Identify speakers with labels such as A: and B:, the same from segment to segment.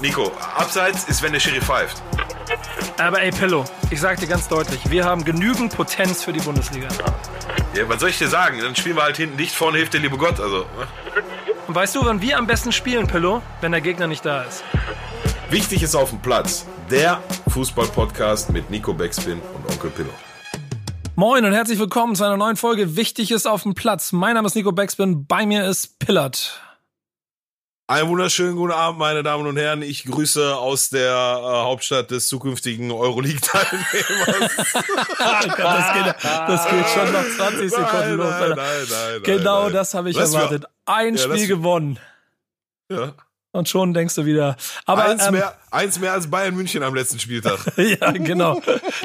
A: Nico, abseits ist, wenn der Schiri pfeift.
B: Aber ey, Pillow, ich sag dir ganz deutlich, wir haben genügend Potenz für die Bundesliga.
A: Ja, was soll ich dir sagen? Dann spielen wir halt hinten dicht, vorne hilft der liebe Gott. Also, ne?
B: Und weißt du, wann wir am besten spielen, Pillow? Wenn der Gegner nicht da ist.
A: Wichtig ist auf dem Platz. Der Fußball-Podcast mit Nico Beckspin und Onkel Pillow.
B: Moin und herzlich willkommen zu einer neuen Folge Wichtig ist auf dem Platz. Mein Name ist Nico Beckspin, bei mir ist Pillard.
A: Einen wunderschönen guten Abend, meine Damen und Herren. Ich grüße aus der äh, Hauptstadt des zukünftigen Euroleague-Teilnehmers.
B: das, geht, das geht schon noch 20 Sekunden
A: nein,
B: los.
A: Nein, nein,
B: genau das habe ich
A: Lass
B: erwartet. Ein
A: Ja,
B: Spiel gewonnen.
A: Ja.
B: Und schon denkst du wieder. Aber
A: eins,
B: ähm,
A: mehr, eins mehr als Bayern München am letzten Spieltag.
B: ja, genau.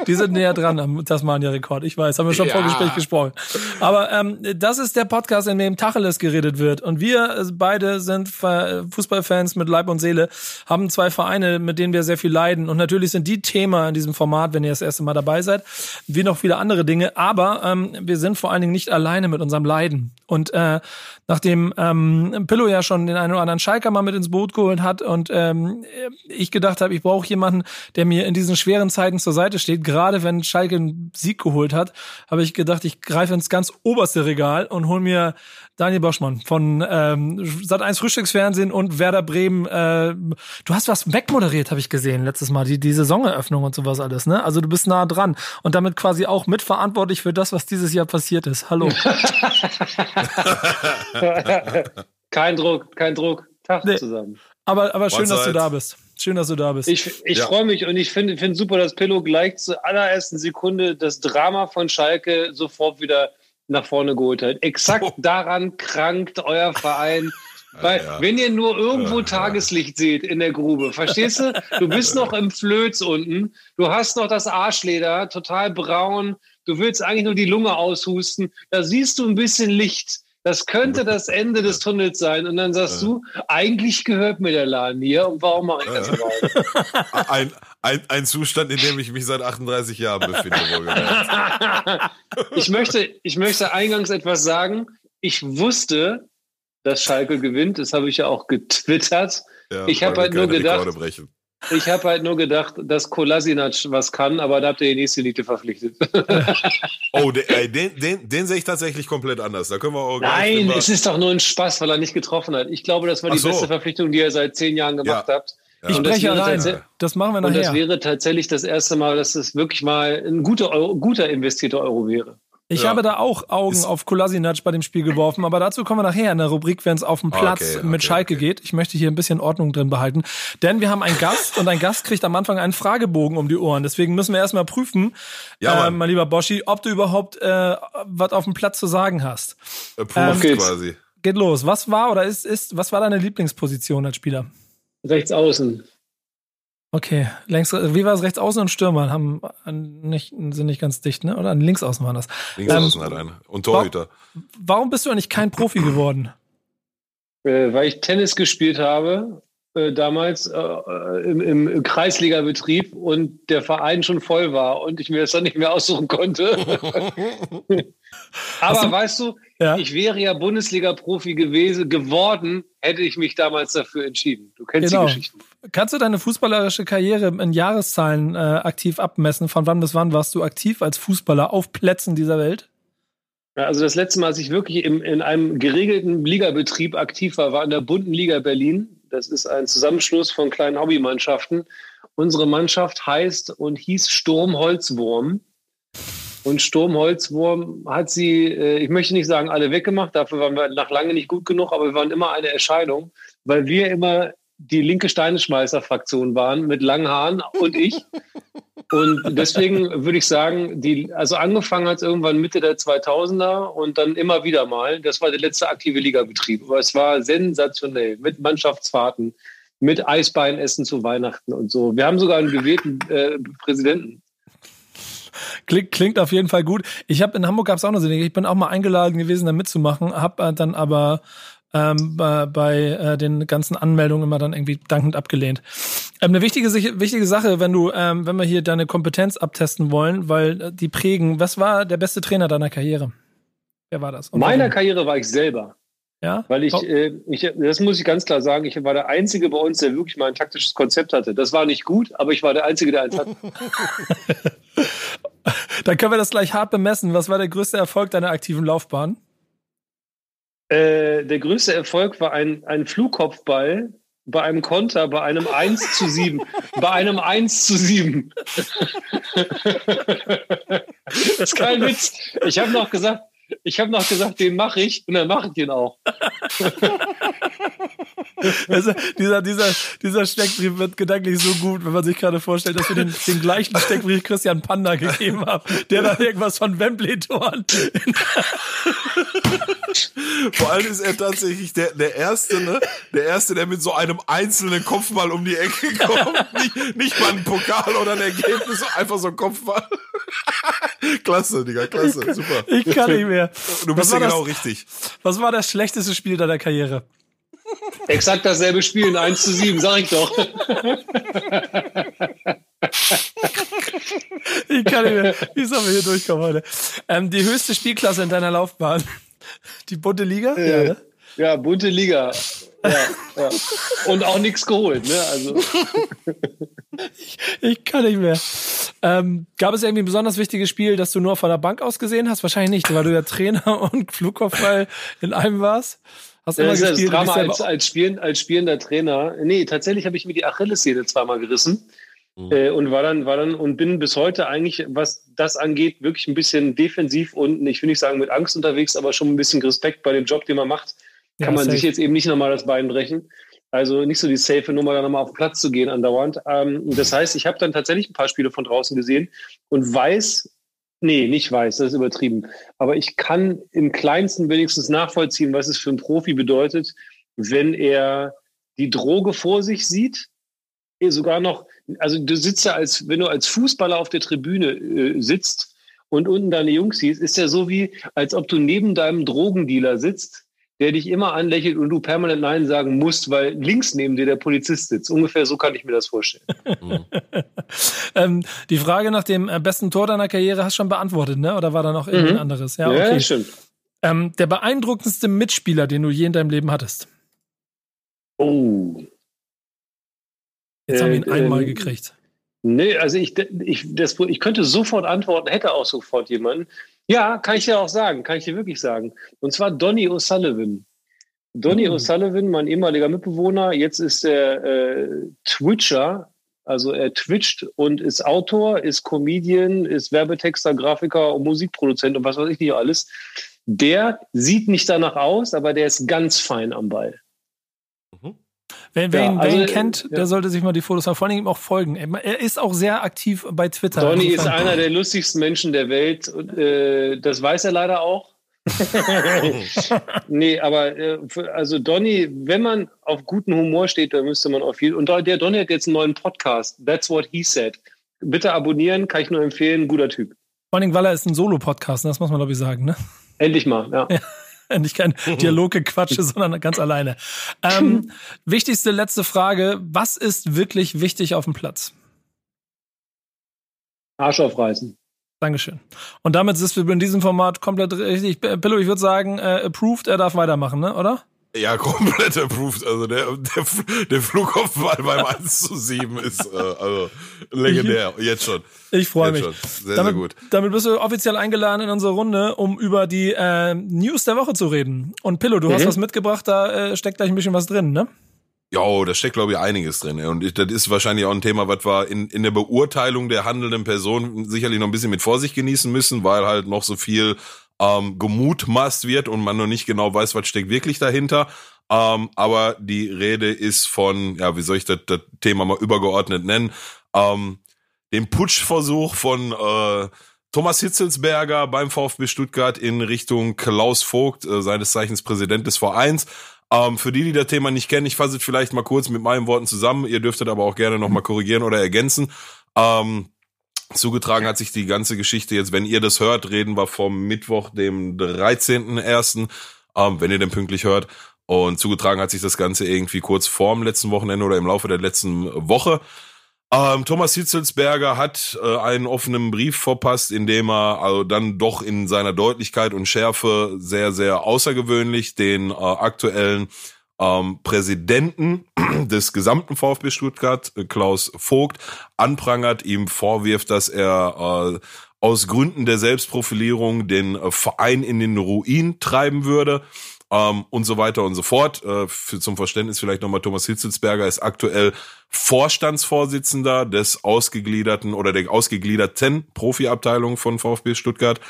B: Die sind näher dran am Tasmania-Rekord. Ich weiß, haben wir schon
A: Ja.
B: vor Gespräch gesprochen. Aber ähm, das ist der Podcast, in dem Tacheles geredet wird. Und wir äh, beide sind Fa- Fußballfans mit Leib und Seele, haben zwei Vereine, mit denen wir sehr viel leiden. Und natürlich sind die Thema in diesem Format, wenn ihr das erste Mal dabei seid, wie noch viele andere Dinge. Aber ähm, wir sind vor allen Dingen nicht alleine mit unserem Leiden. Und äh, nachdem ähm, Pillow ja schon den einen oder anderen Schalker mal mit ins Boot geholt hat und ähm, ich gedacht habe, ich brauche jemanden, der mir in diesen schweren Zeiten zur Seite steht, gerade wenn Schalke einen Sieg geholt hat, habe ich gedacht, ich greife ins ganz oberste Regal und hol mir Daniel Boschmann von ähm, Sat1 Frühstücksfernsehen und Werder Bremen. Äh, du hast was wegmoderiert, habe ich gesehen letztes Mal, die, die Saisoneröffnung und sowas alles, ne? Also du bist nah dran und damit quasi auch mitverantwortlich für das, was dieses Jahr passiert ist. Hallo.
C: kein Druck, kein Druck. Tag
B: Nee.
C: zusammen.
B: Aber, aber schön, dass du da bist. Schön, dass du da bist.
C: Ich, ich
A: Ja.
C: freue mich und ich finde finde super, dass Pillow gleich zur allerersten Sekunde das Drama von Schalke sofort wieder nach vorne geholt hat. Exakt
A: Oh.
C: daran krankt euer Verein. Weil,
A: Ja.
C: wenn ihr nur irgendwo
A: Ja, ja.
C: Tageslicht seht in der Grube, verstehst du? Du bist noch im Flöz unten, du hast noch das Arschleder, total braun, du willst eigentlich nur die Lunge aushusten, da siehst du ein bisschen Licht. Das könnte das Ende des Tunnels sein. Und dann sagst
A: Ja.
C: du, eigentlich gehört mir der Laden hier und warum mache ich das überhaupt?
A: Ein, ein, ein Zustand, in dem ich mich seit 38 Jahren befinde,
C: ich, möchte, ich möchte eingangs etwas sagen. Ich wusste, dass Schalke gewinnt. Das habe ich ja auch getwittert.
A: Ja,
C: Ich hab
A: weil
C: halt nur gedacht-. Ich habe halt nur gedacht, dass Kolasinac was kann, aber da habt ihr die nächste Elite verpflichtet.
A: Oh, den, den, den, den sehe ich tatsächlich komplett anders. Da können wir auch
C: Nein, es ist doch nur ein Spaß, weil er nicht getroffen hat. Ich glaube, das war die
A: so.
C: beste Verpflichtung, die ihr seit zehn Jahren gemacht
A: Ja.
C: habt.
A: Ja.
B: ich
C: das wäre
B: rein.
C: tatsächlich-
B: Das machen wir
C: Und das
B: nachher.
C: wäre tatsächlich das erste Mal, dass es wirklich mal ein guter, Euro, guter investierter Euro wäre.
B: Ich
A: Ja.
B: habe da auch Augen
A: Ist-
B: auf Kolasinac bei dem Spiel geworfen, aber dazu kommen wir nachher in der Rubrik, wenn es auf dem Platz
A: okay,
B: mit
A: okay,
B: Schalke
A: okay.
B: geht. Ich möchte hier ein bisschen Ordnung drin behalten, denn wir haben einen Gast und ein Gast kriegt am Anfang einen Fragebogen um die Ohren. Deswegen müssen wir erstmal prüfen,
A: Ja,
B: äh, mein lieber Boschi, ob du überhaupt äh, was auf dem Platz zu sagen hast.
A: Approved
C: Ähm, geht's.
A: quasi.
B: Geht los. Was war oder ist, ist was war deine Lieblingsposition als Spieler?
C: Rechts außen.
B: Okay, längs, wie war es rechts außen und Stürmer haben äh, nicht, sind nicht ganz dicht, ne? Oder links außen waren das.
A: Links
B: Ähm,
A: außen hat einer. Und Torhüter.
B: Warum bist du eigentlich kein Profi geworden?
C: äh, weil ich Tennis gespielt habe, äh, damals äh, äh, im, im Kreisliga-Betrieb und der Verein schon voll war und ich mir das dann nicht mehr aussuchen konnte. Aber
B: du-
C: weißt du,
B: Ja.
C: ich wäre ja Bundesliga-Profi gewesen, geworden, hätte ich mich damals dafür entschieden. Du kennst
B: Genau.
C: die Geschichten.
B: Kannst du deine fußballerische Karriere in Jahreszahlen äh, aktiv abmessen? Von wann bis wann warst du aktiv als Fußballer auf Plätzen dieser Welt?
C: Also das letzte Mal, als ich wirklich im, in einem geregelten Ligabetrieb aktiv war, war in der bunten Liga Berlin. Das ist ein Zusammenschluss von kleinen Hobbymannschaften. Unsere Mannschaft heißt und hieß Sturm Holzwurm. Und Sturm Holzwurm hat sie, äh, ich möchte nicht sagen, alle weggemacht. Dafür waren wir nach lange nicht gut genug, aber wir waren immer eine Erscheinung, weil wir immer die linke Steineschmeißer-Fraktion waren mit langen Haaren und ich. Und deswegen würde ich sagen, die, also angefangen hat es irgendwann Mitte der 2000er und dann immer wieder mal. Das war der letzte aktive Ligabetrieb. Aber es war sensationell mit Mannschaftsfahrten, mit Eisbeinessen zu Weihnachten und so. Wir haben sogar einen gewählten äh, Präsidenten.
B: Klingt, klingt auf jeden Fall gut. Ich habe in Hamburg gab's auch noch so. Ich bin auch mal eingeladen gewesen, da mitzumachen, habe äh, dann aber ähm, bei, bei äh, den ganzen Anmeldungen immer dann irgendwie dankend abgelehnt. Ähm, eine wichtige, wichtige Sache, wenn du, ähm, wenn wir hier deine Kompetenz abtesten wollen, weil äh, die prägen. Was war der beste Trainer deiner Karriere? Wer war das? Und
C: Meiner
B: warum?
C: Karriere war ich selber.
B: Ja?
C: Weil ich,
B: Oh.
C: äh, ich, das muss ich ganz klar sagen, ich war der Einzige bei uns, der wirklich mal ein taktisches Konzept hatte. Das war nicht gut, aber ich war der Einzige, der eins hatte.
B: Dann können wir das gleich hart bemessen. Was war der größte Erfolg deiner aktiven Laufbahn?
C: Äh, der größte Erfolg war ein, ein Flugkopfball bei einem Konter, bei einem 1 zu 7. bei einem 1 zu 7. das ist kein Witz. Ich habe noch gesagt, ich habe noch gesagt, den mache ich und dann mache ich den auch.
B: Also, dieser, dieser, dieser Steckbrief wird gedanklich so gut, wenn man sich gerade vorstellt, dass wir den, den gleichen Steckbrief Christian Panda gegeben haben, der da irgendwas von Wembley-Toren.
A: Vor allem ist er tatsächlich der, der Erste, ne? Der Erste, der mit so einem einzelnen Kopfball um die Ecke kommt. Nicht, nicht mal ein Pokal oder ein Ergebnis, einfach so ein Kopfball. klasse, Digga, klasse, super.
B: Ich kann nicht mehr.
A: Du bist ja genau
B: das,
A: richtig.
B: was war das schlechteste Spiel deiner Karriere?
C: Exakt dasselbe Spiel, ein 1 zu 7, sag ich doch.
B: Ich kann nicht mehr. Wie sollen wir hier durchkommen heute? Ähm, die höchste Spielklasse in deiner Laufbahn? Die bunte Liga? Ja, ne?
C: Ja, bunte Liga. Ja, ja. Und auch nichts geholt, ne? Also.
B: Ich kann nicht mehr. Ähm, gab es irgendwie ein besonders wichtiges Spiel, das du nur von der Bank aus gesehen hast? Wahrscheinlich nicht, weil du ja Trainer und Flugkopfball in einem warst. Hast immer
C: Das ist ja das
B: gespielt. dich
C: Drama als, als, Spielen, als spielender Trainer. Nee, tatsächlich habe ich mir die Achillessehne zweimal gerissen. Äh, und war dann, war dann und bin bis heute eigentlich, was das angeht, wirklich ein bisschen defensiv und ich will nicht sagen mit Angst unterwegs, aber schon ein bisschen Respekt bei dem Job, den man macht.
B: Ja,
C: Kann man
B: safe.
C: sich jetzt eben nicht nochmal das Bein brechen. Also nicht so die safe Nummer, da nochmal auf den Platz zu gehen andauernd. Ähm, das heißt, ich habe dann tatsächlich ein paar Spiele von draußen gesehen und weiß, nee, nicht weiß, das ist übertrieben. Aber ich kann im kleinsten wenigstens nachvollziehen, was es für einen Profi bedeutet, wenn er die Droge vor sich sieht, eh sogar noch, also du sitzt ja als, wenn du als Fußballer auf der Tribüne äh, sitzt und unten deine Jungs siehst, ist ja so wie, als ob du neben deinem Drogendealer sitzt, der dich immer anlächelt und du permanent Nein sagen musst, weil links neben dir der Polizist sitzt. Ungefähr so kann ich mir das vorstellen.
B: ähm, die Frage nach dem äh, besten Tor deiner Karriere hast du schon beantwortet, ne? Oder war da noch irgendein
C: Mhm.
B: anderes? Ja, okay.
C: stimmt.
B: ähm, der beeindruckendste Mitspieler, den du je in deinem Leben hattest.
C: Oh.
B: Jetzt haben wir ihn
C: Äh,
B: einmal
C: ähm,
B: gekriegt.
C: Nee, also ich, ich, das, ich könnte sofort antworten, hätte auch sofort jemanden. Ja, kann ich dir auch sagen, kann ich dir wirklich sagen. Und zwar Donny O'Sullivan. Donny
B: Mhm.
C: O'Sullivan, mein ehemaliger Mitbewohner, jetzt ist er äh, Twitcher, also er twitcht und ist Autor, ist Comedian, ist Werbetexter, Grafiker und Musikproduzent und was weiß ich nicht alles. Der sieht nicht danach aus, aber der ist ganz fein am Ball.
B: Wer, wer,
C: ja,
B: ihn, wer
C: also,
B: ihn kennt,
C: ja.
B: der sollte sich mal die Fotos, vor allem ihm auch folgen. Er ist auch sehr aktiv bei Twitter.
C: Donny ist einer der lustigsten Menschen der Welt. Und, äh, das weiß er leider auch. nee, aber äh, also Donny, wenn man auf guten Humor steht, dann müsste man auf viel. Und der Donny hat jetzt einen neuen Podcast. That's what he said. Bitte abonnieren, kann ich nur empfehlen. Guter Typ.
B: Vor allem, weil er ist ein Solo-Podcast, ne? das muss man glaube ich sagen, ne?
C: Endlich mal. Ja.
B: Nicht kein Dialoggequatsche, sondern ganz alleine. Ähm, wichtigste letzte Frage. Was ist wirklich wichtig auf dem Platz?
C: Arsch aufreißen.
B: Dankeschön. Und damit sind wir in diesem Format komplett richtig. Pillow, ich würde sagen, äh, approved, er darf weitermachen, ne? oder?
A: Ja, komplett approved. Also der, der, der Flugkopfball beim 1 zu 7 ist äh, also legendär. Jetzt schon.
B: Ich freue mich.
A: Schon. Sehr,
B: damit,
A: sehr gut.
B: damit bist du offiziell eingeladen in unsere Runde, um über die äh, News der Woche zu reden. Und Pillow, du hast
C: Mhm.
B: was mitgebracht, da äh, steckt gleich ein bisschen was drin, ne?
A: Ja, da steckt, glaube ich, einiges drin. Und ich, das ist wahrscheinlich auch ein Thema, was wir in, in der Beurteilung der handelnden Person sicherlich noch ein bisschen mit Vorsicht genießen müssen, weil halt noch so viel ähm, gemutmaßt wird und man noch nicht genau weiß, was steckt wirklich dahinter. Ähm, aber die Rede ist von, ja, wie soll ich das, das Thema mal übergeordnet nennen, ähm, dem Putschversuch von äh, Thomas Hitzelsberger beim VfB Stuttgart in Richtung Klaus Vogt, äh, seines Zeichens Präsident des Vereins. Ähm, für die, die das Thema nicht kennen, ich fasse es vielleicht mal kurz mit meinen Worten zusammen. Ihr dürftet aber auch gerne nochmal korrigieren oder ergänzen. Ähm, zugetragen hat sich die ganze Geschichte jetzt, wenn ihr das hört, reden wir vom Mittwoch, dem 13.01., ähm, wenn ihr den pünktlich hört. Und zugetragen hat sich das Ganze irgendwie kurz vorm letzten Wochenende oder im Laufe der letzten Woche. Ähm, Thomas Hitzelsberger hat äh, einen offenen Brief verpasst, in dem er also dann doch in seiner Deutlichkeit und Schärfe sehr, sehr außergewöhnlich den äh, aktuellen ähm, Präsidenten des gesamten VfB Stuttgart, äh, Klaus Vogt, anprangert, ihm vorwirft, dass er äh, aus Gründen der Selbstprofilierung den äh, Verein in den Ruin treiben würde ähm, und so weiter und so fort. Äh, für, zum Verständnis vielleicht nochmal, Thomas Hitzelsberger ist aktuell Vorstandsvorsitzender des ausgegliederten oder der ausgegliederten Profiabteilung von VfB Stuttgart.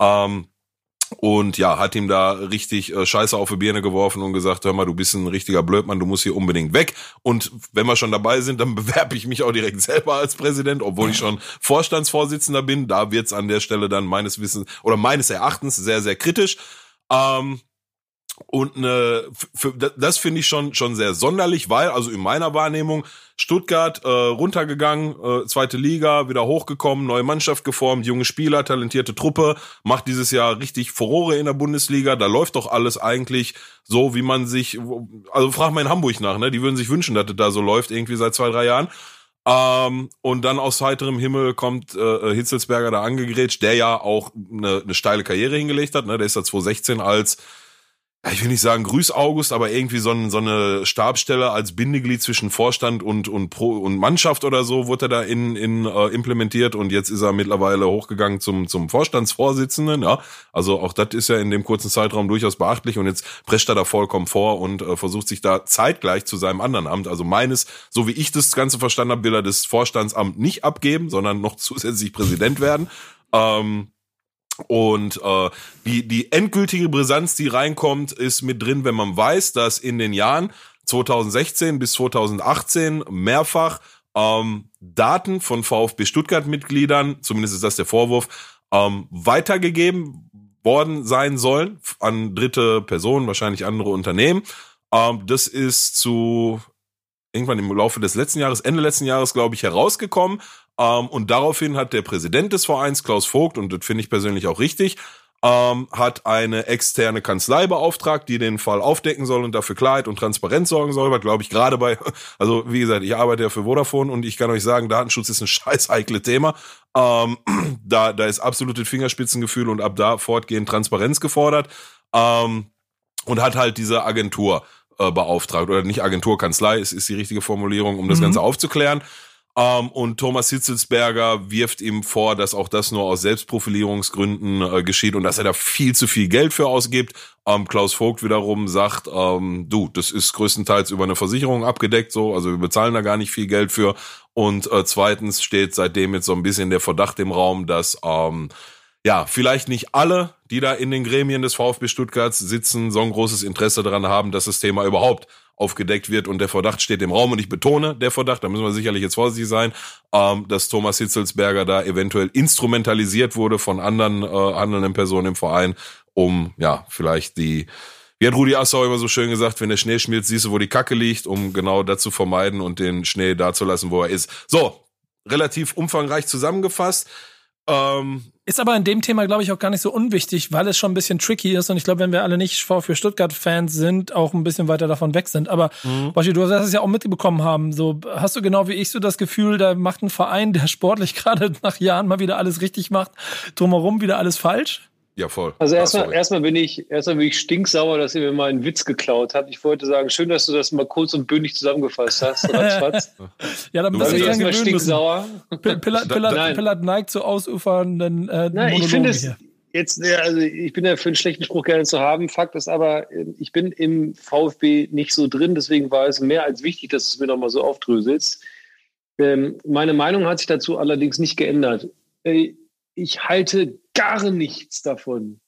A: Ähm, und ja, hat ihm da richtig äh, Scheiße auf die Birne geworfen und gesagt, hör mal, du bist ein richtiger Blödmann, du musst hier unbedingt weg. Und wenn wir schon dabei sind, dann bewerbe ich mich auch direkt selber als Präsident, obwohl ich schon Vorstandsvorsitzender bin. Da wird's an der Stelle dann meines Wissens oder meines Erachtens sehr, sehr kritisch. Ähm, und eine, für, das finde ich schon schon sehr sonderlich, weil also in meiner Wahrnehmung Stuttgart äh, runtergegangen, äh, zweite Liga, wieder hochgekommen, neue Mannschaft geformt, junge Spieler, talentierte Truppe, macht dieses Jahr richtig Furore in der Bundesliga. Da läuft doch alles eigentlich so, wie man sich, also frag mal in Hamburg nach, ne? Die würden sich wünschen, dass das da so läuft irgendwie seit zwei drei Jahren. Ähm, und dann aus heiterem Himmel kommt äh, Hitzelsberger da angegrätscht, der ja auch eine, eine steile Karriere hingelegt hat. Ne? Der ist da 2016 als ich will nicht sagen Grüß August, aber irgendwie so, ein, so eine Stabstelle als Bindeglied zwischen Vorstand und und Pro und Mannschaft oder so wurde er da in, in äh, implementiert und jetzt ist er mittlerweile hochgegangen zum zum Vorstandsvorsitzenden. Ja, also auch das ist ja in dem kurzen Zeitraum durchaus beachtlich und jetzt prescht er da vollkommen vor und äh, versucht sich da zeitgleich zu seinem anderen Amt, also meines, so wie ich das Ganze verstanden habe, will er das Vorstandsamt nicht abgeben, sondern noch zusätzlich Präsident werden. Ähm, und äh, die, die endgültige Brisanz, die reinkommt, ist mit drin, wenn man weiß, dass in den Jahren 2016 bis 2018 mehrfach ähm, Daten von VfB Stuttgart-Mitgliedern, zumindest ist das der Vorwurf, ähm, weitergegeben worden sein sollen an dritte Personen, wahrscheinlich andere Unternehmen. Ähm, das ist zu irgendwann im Laufe des letzten Jahres, Ende letzten Jahres, glaube ich, herausgekommen. Ähm, und daraufhin hat der Präsident des Vereins, Klaus Vogt, und das finde ich persönlich auch richtig, ähm, hat eine externe Kanzlei beauftragt, die den Fall aufdecken soll und dafür Klarheit und Transparenz sorgen soll. Was glaube ich gerade bei, also wie gesagt, ich arbeite ja für Vodafone und ich kann euch sagen, Datenschutz ist ein scheiß heikle Thema. Ähm, da, da ist absolutes Fingerspitzengefühl und ab da fortgehend Transparenz gefordert. Ähm, und hat halt diese Agentur äh, beauftragt oder nicht Agentur, Kanzlei ist, ist die richtige Formulierung, um das mhm. Ganze aufzuklären. Ähm, und Thomas Hitzelsberger wirft ihm vor, dass auch das nur aus Selbstprofilierungsgründen äh, geschieht und dass er da viel zu viel Geld für ausgibt. Ähm, Klaus Vogt wiederum sagt, ähm, du, das ist größtenteils über eine Versicherung abgedeckt, so, also wir bezahlen da gar nicht viel Geld für. Und äh, zweitens steht seitdem jetzt so ein bisschen der Verdacht im Raum, dass ähm, ja, vielleicht nicht alle, die da in den Gremien des VfB Stuttgarts sitzen, so ein großes Interesse daran haben, dass das Thema überhaupt aufgedeckt wird und der Verdacht steht im Raum und ich betone der Verdacht, da müssen wir sicherlich jetzt vorsichtig sein, ähm, dass Thomas Hitzelsberger da eventuell instrumentalisiert wurde von anderen äh, handelnden Personen im Verein, um ja vielleicht die wie hat Rudi Assau immer so schön gesagt, wenn der Schnee schmilzt, siehst du, wo die Kacke liegt, um genau das zu vermeiden und den Schnee da zu lassen, wo er ist. So, relativ umfangreich zusammengefasst.
B: Ähm, ist aber in dem Thema, glaube ich, auch gar nicht so unwichtig, weil es schon ein bisschen tricky ist. Und ich glaube, wenn wir alle nicht VfB Stuttgart-Fans sind, auch ein bisschen weiter davon weg sind. Aber, mhm. Baschi, du hast es ja auch mitbekommen haben. So, hast du genau wie ich so das Gefühl, da macht ein Verein, der sportlich gerade nach Jahren mal wieder alles richtig macht, drumherum wieder alles falsch?
A: Ja, voll.
C: Also erstmal, erstmal bin ich, erstmal bin ich stinksauer, dass ihr mir mal einen Witz geklaut habt. Ich wollte sagen, schön, dass du das mal kurz und bündig zusammengefasst hast,
B: ja, dann bist du erstmal stinksauer. Pillard, Pillard, Pillard neigt zu ausufernden äh,
C: Nein, ich finde es jetzt, also ich bin ja für einen schlechten Spruch gerne zu haben. Fakt ist aber, ich bin im VfB nicht so drin, deswegen war es mehr als wichtig, dass du es mir nochmal so aufdröselst. Ähm, meine Meinung hat sich dazu allerdings nicht geändert. Äh, ich halte gar nichts davon,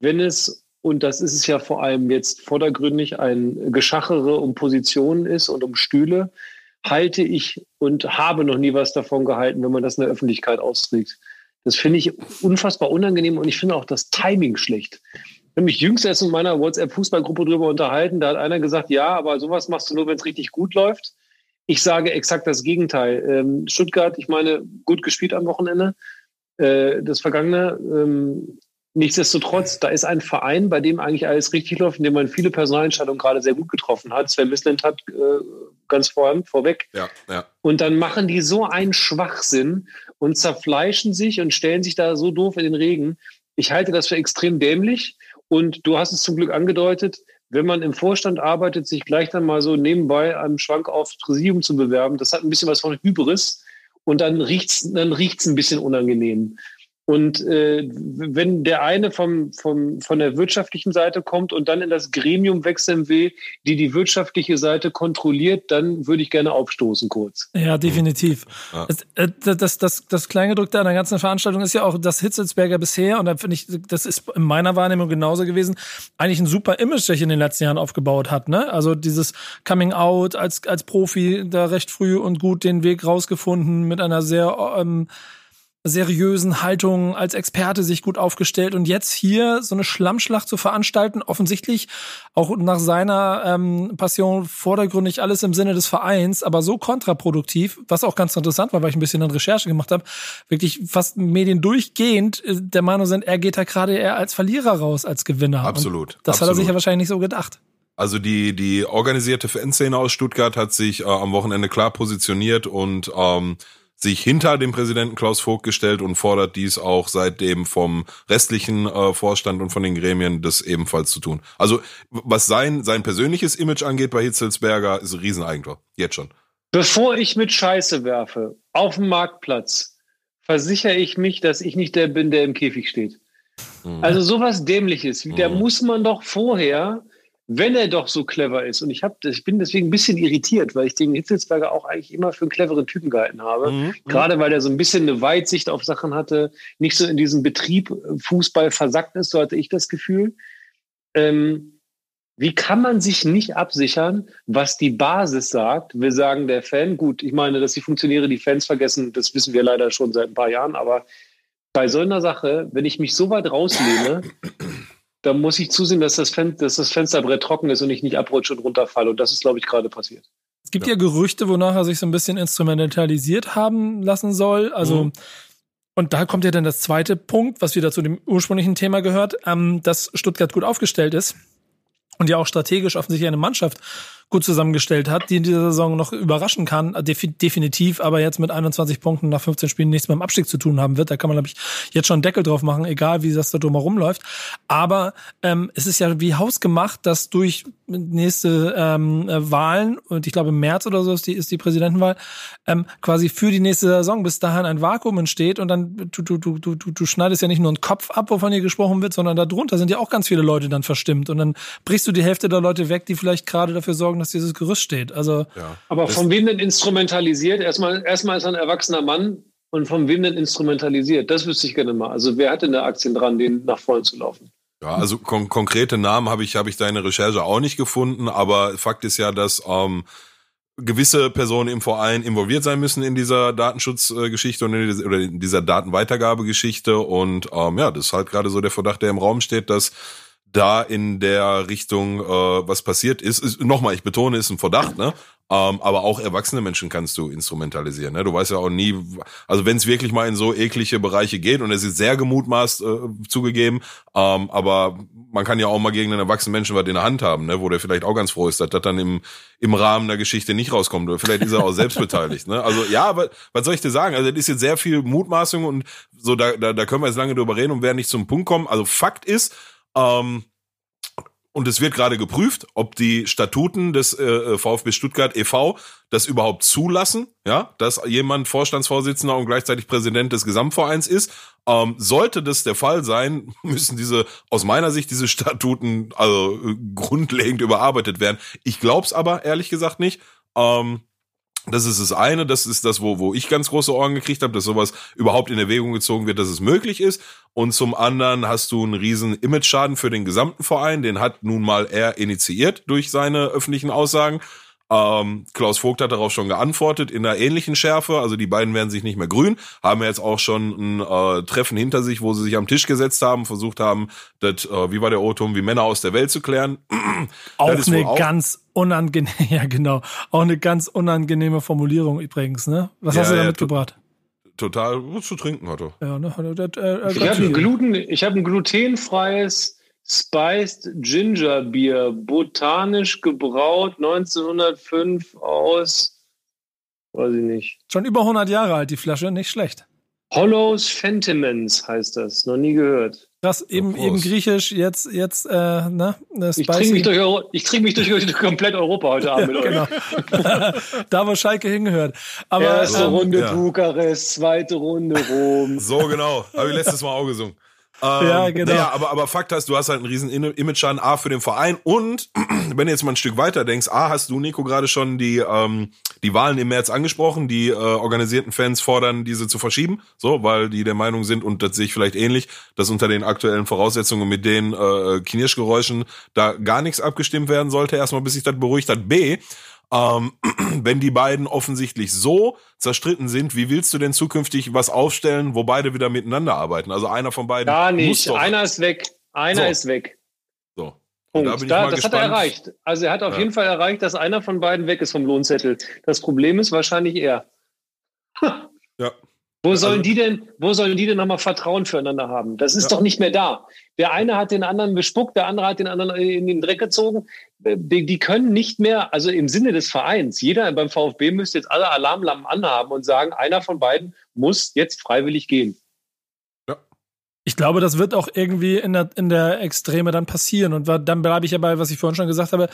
C: wenn es, und das ist es ja vor allem jetzt vordergründig, ein Geschachere um Positionen ist und um Stühle, halte ich und habe noch nie was davon gehalten, wenn man das in der Öffentlichkeit austrägt. Das finde ich unfassbar unangenehm und ich finde auch das Timing schlecht. Ich habe mich jüngst erst in meiner WhatsApp-Fußballgruppe darüber unterhalten. Da hat einer gesagt, ja, aber sowas machst du nur, wenn es richtig gut läuft. Ich sage exakt das Gegenteil. Ähm, Stuttgart, ich meine, gut gespielt am Wochenende, äh, das Vergangene. Ähm, Nichtsdestotrotz, da ist ein Verein, bei dem eigentlich alles richtig läuft, in dem man viele Personalentscheidungen gerade sehr gut getroffen hat. Sven Misland hat äh, ganz vor, vorweg.
A: Ja, ja.
C: Und dann machen die so einen Schwachsinn und zerfleischen sich und stellen sich da so doof in den Regen. Ich halte das für extrem dämlich. Und du hast es zum Glück angedeutet, wenn man im Vorstand arbeitet, sich gleich dann mal so nebenbei einem Schwank aufs Präsidium zu bewerben, das hat ein bisschen was von Hybris und dann riecht's, dann riecht's ein bisschen unangenehm. Und äh, wenn der eine vom, vom, von der wirtschaftlichen Seite kommt und dann in das Gremium wechseln will, die die wirtschaftliche Seite kontrolliert, dann würde ich gerne aufstoßen kurz.
B: Ja, definitiv. Ja. Das, äh, das, das, das Kleingedrückte an der ganzen Veranstaltung ist ja auch, dass Hitzelsberger bisher, und da finde ich, das ist in meiner Wahrnehmung genauso gewesen, eigentlich ein super Image, das ich in den letzten Jahren aufgebaut hat. Ne? Also dieses Coming Out als, als Profi da recht früh und gut den Weg rausgefunden mit einer sehr ähm, seriösen Haltung als Experte sich gut aufgestellt und jetzt hier so eine Schlammschlacht zu veranstalten, offensichtlich auch nach seiner ähm, Passion vordergründig alles im Sinne des Vereins, aber so kontraproduktiv, was auch ganz interessant war, weil ich ein bisschen an Recherche gemacht habe, wirklich fast Medien durchgehend äh, der Meinung sind, er geht da gerade eher als Verlierer raus als Gewinner.
A: Absolut.
B: Und das
A: absolut.
B: hat er sich ja wahrscheinlich nicht so gedacht.
A: Also die die organisierte Fanszene aus Stuttgart hat sich äh, am Wochenende klar positioniert und ähm, sich hinter dem Präsidenten Klaus Vogt gestellt und fordert dies auch seitdem vom restlichen äh, Vorstand und von den Gremien das ebenfalls zu tun. Also was sein sein persönliches Image angeht bei Hitzelsberger ist ein Rieseneigentor, jetzt schon.
C: Bevor ich mit Scheiße werfe auf dem Marktplatz, versichere ich mich, dass ich nicht der bin, der im Käfig steht. Mhm. Also sowas dämliches, der mhm. muss man doch vorher wenn er doch so clever ist, und ich, hab, ich bin deswegen ein bisschen irritiert, weil ich den Hitzelsberger auch eigentlich immer für einen cleveren Typen gehalten habe. Mhm. Gerade weil er so ein bisschen eine Weitsicht auf Sachen hatte, nicht so in diesem Betrieb äh, Fußball versackt ist, so hatte ich das Gefühl. Ähm, wie kann man sich nicht absichern, was die Basis sagt? Wir sagen der Fan, gut, ich meine, dass die Funktionäre die Fans vergessen, das wissen wir leider schon seit ein paar Jahren, aber bei so einer Sache, wenn ich mich so weit rauslehne, da muss ich zusehen, dass das, Fen dass das Fensterbrett trocken ist und ich nicht abrutsche und runterfalle. Und das ist, glaube ich, gerade passiert.
B: Es gibt ja. ja. Gerüchte, wonach er sich so ein bisschen instrumentalisiert haben lassen soll. Also, mhm. und da kommt ja dann das zweite Punkt, was wieder zu dem ursprünglichen Thema gehört, ähm, dass Stuttgart gut aufgestellt ist und ja auch strategisch offensichtlich eine Mannschaft gut zusammengestellt hat, die in dieser Saison noch überraschen kann, definitiv, aber jetzt mit 21 Punkten nach 15 Spielen nichts mehr im Abstieg zu tun haben wird. Da kann man, glaube ich, jetzt schon einen Deckel drauf machen, egal wie das da drumherum läuft. Aber ähm, es ist ja wie hausgemacht, dass durch nächste ähm, äh, Wahlen, und ich glaube im März oder so ist die, ist die Präsidentenwahl, ähm, quasi für die nächste Saison bis dahin ein Vakuum entsteht und dann du, du, du, du, du schneidest ja nicht nur einen Kopf ab, wovon hier gesprochen wird, sondern darunter sind ja auch ganz viele Leute dann verstimmt und dann brichst du die Hälfte der Leute weg, die vielleicht gerade dafür sorgen, sorgen, dass dieses Gerüst steht. Also
C: ja. Aber von wem denn instrumentalisiert? Erstmal, erstmal ist er ein erwachsener Mann und von wem denn instrumentalisiert? Das wüsste ich gerne mal. Also wer hat denn da Aktien dran, den nach vorne zu laufen?
A: Ja, also kon konkrete Namen habe ich habe ich deine Recherche auch nicht gefunden, aber Fakt ist ja, dass ähm, gewisse Personen im Verein involviert sein müssen in dieser Datenschutzgeschichte und in oder in dieser Datenweitergabegeschichte und ähm, ja, das ist halt gerade so der Verdacht, der im Raum steht, dass da in der Richtung äh, was passiert ist. ist Nochmal, ich betone, ist ein Verdacht, ne? Ähm, aber auch erwachsene Menschen kannst du instrumentalisieren. Ne? Du weißt ja auch nie, also wenn es wirklich mal in so eklige Bereiche geht und es ist sehr gemutmaßt äh, zugegeben, ähm, aber man kann ja auch mal gegen einen erwachsenen Menschen was in der Hand haben, ne? wo der vielleicht auch ganz froh ist, dass das dann im, im Rahmen der Geschichte nicht rauskommt. Oder vielleicht ist er auch selbst beteiligt. Ne? Also ja, aber was soll ich dir sagen? Also das ist jetzt sehr viel Mutmaßung und so, da, da, da können wir jetzt lange drüber reden und werden nicht zum Punkt kommen. Also Fakt ist, ähm, und es wird gerade geprüft, ob die Statuten des äh, VfB Stuttgart e.V. das überhaupt zulassen, ja, dass jemand Vorstandsvorsitzender und gleichzeitig Präsident des Gesamtvereins ist. Ähm, sollte das der Fall sein, müssen diese, aus meiner Sicht, diese Statuten also äh, grundlegend überarbeitet werden. Ich glaub's aber ehrlich gesagt nicht. Ähm, das ist das eine, das ist das, wo, wo ich ganz große Ohren gekriegt habe, dass sowas überhaupt in Erwägung gezogen wird, dass es möglich ist. Und zum anderen hast du einen riesen Image-Schaden für den gesamten Verein, den hat nun mal er initiiert durch seine öffentlichen Aussagen. Ähm, Klaus Vogt hat darauf schon geantwortet in einer ähnlichen Schärfe. Also die beiden werden sich nicht mehr grün, haben jetzt auch schon ein äh, Treffen hinter sich, wo sie sich am Tisch gesetzt haben, versucht haben, das, äh, wie war der O-Ton, wie Männer aus der Welt zu klären.
B: auch eine auch ganz unangenehme, ja genau, auch eine ganz unangenehme Formulierung übrigens. Ne? Was ja, hast du da ja, mitgebracht?
A: total was zu trinken hatte.
B: Ja, ne, hat er, äh,
C: ich habe ein, Gluten, ich hab ein glutenfreies Spiced Ginger Bier, botanisch gebraut, 1905 aus, weiß ich nicht.
B: Schon über 100 Jahre alt, die Flasche, nicht schlecht.
C: Hollows Fentimans heißt das, noch nie gehört.
B: Krass, eben,
A: Prost.
B: eben griechisch, jetzt, jetzt, äh, ne, ne
C: Ich trinke mich, durch, Euro- ich trink mich durch, durch komplett Europa heute Abend mit euch.
B: Genau. da, wo Schalke hingehört. Aber
C: Erste
B: ähm,
C: Runde
A: ja.
C: Bukarest, zweite Runde Rom.
A: So genau, habe ich letztes Mal auch gesungen. Ähm,
B: Ja, genau.
A: Naja, aber, aber Fakt hast, du hast halt einen riesen In- Image-Schaden, A, für den Verein und, wenn du jetzt mal ein Stück weiter denkst, A, hast du, Nico, gerade schon die, ähm, die Wahlen im März angesprochen, die äh, organisierten Fans fordern, diese zu verschieben, so, weil die der Meinung sind, und das sehe ich vielleicht ähnlich, dass unter den aktuellen Voraussetzungen mit den äh, Knirschgeräuschen da gar nichts abgestimmt werden sollte, erstmal bis sich das beruhigt hat. B, ähm, wenn die beiden offensichtlich so zerstritten sind, wie willst du denn zukünftig was aufstellen, wo beide wieder miteinander arbeiten? Also einer von beiden
C: Gar
A: muss
C: nicht.
A: doch.
C: Einer ist weg. Einer
A: So.
C: ist weg.
A: so. Und
C: Punkt.
A: da bin ich
C: Da,
A: mal
C: das hat er
A: gespannt.
C: erreicht. Also er hat auf
A: Ja.
C: jeden Fall erreicht, dass einer von beiden weg ist vom Lohnzettel. Das Problem ist wahrscheinlich er.
A: Ja.
C: Wo sollen
A: Also-
C: die denn, wo sollen die denn nochmal Vertrauen füreinander haben? Das ist
A: Ja.
C: doch nicht mehr da. Der eine hat den anderen bespuckt, der andere hat den anderen in den Dreck gezogen. Äh, Die, die können nicht mehr, also im Sinne des Vereins, jeder beim VfB müsste jetzt alle Alarmlampen anhaben und sagen, einer von beiden muss jetzt freiwillig gehen.
B: Ich glaube, das wird auch irgendwie in der, in der Extreme dann passieren. Und dann bleibe ich ja bei, was ich vorhin schon gesagt habe,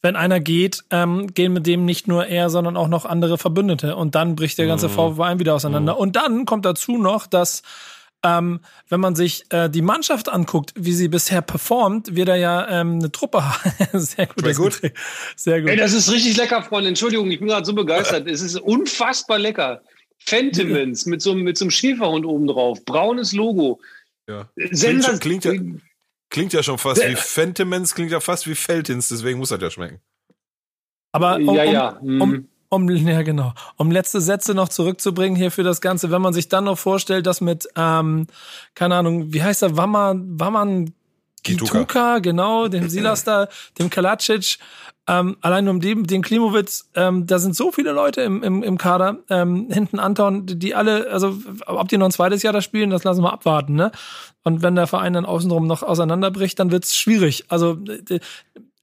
B: wenn einer geht, ähm, gehen mit dem nicht nur er, sondern auch noch andere Verbündete. Und dann bricht der ganze
A: Mhm.
B: VfB wieder auseinander. Und dann kommt dazu noch, dass ähm, wenn man sich äh, die Mannschaft anguckt, wie sie bisher performt, wir da ja ähm, eine Truppe haben. Sehr gut.
A: Sehr
B: das
A: gut.
B: Sehr gut.
C: Ey, das ist richtig lecker, Freunde. Entschuldigung, ich bin gerade so begeistert. Es ist unfassbar lecker. Fentimans mit so, einem- mit so einem Schäferhund oben drauf. Braunes Logo.
A: Ja.
C: Sensation.
A: klingt ja- Klingt ja schon fast wie Fentimans, klingt ja fast wie Feltins, deswegen muss das ja schmecken.
B: Aber um,
C: ja,
B: um,
C: ja. hm.
B: um, um, ja, genau. Um letzte Sätze noch zurückzubringen hier für das Ganze, wenn man sich dann noch vorstellt, dass mit, ähm, keine Ahnung, wie heißt er, Wamman, Wamman
A: Gituka.
B: Gituka, genau, dem Silas da, dem Kalacic, ähm, allein um den, den Klimowitz, ähm, da sind so viele Leute im, im, im Kader, ähm, hinten Anton, die alle, also ob die noch ein zweites Jahr da spielen, das lassen wir abwarten, ne? Und wenn der Verein dann außenrum noch auseinanderbricht, dann wird's schwierig. Also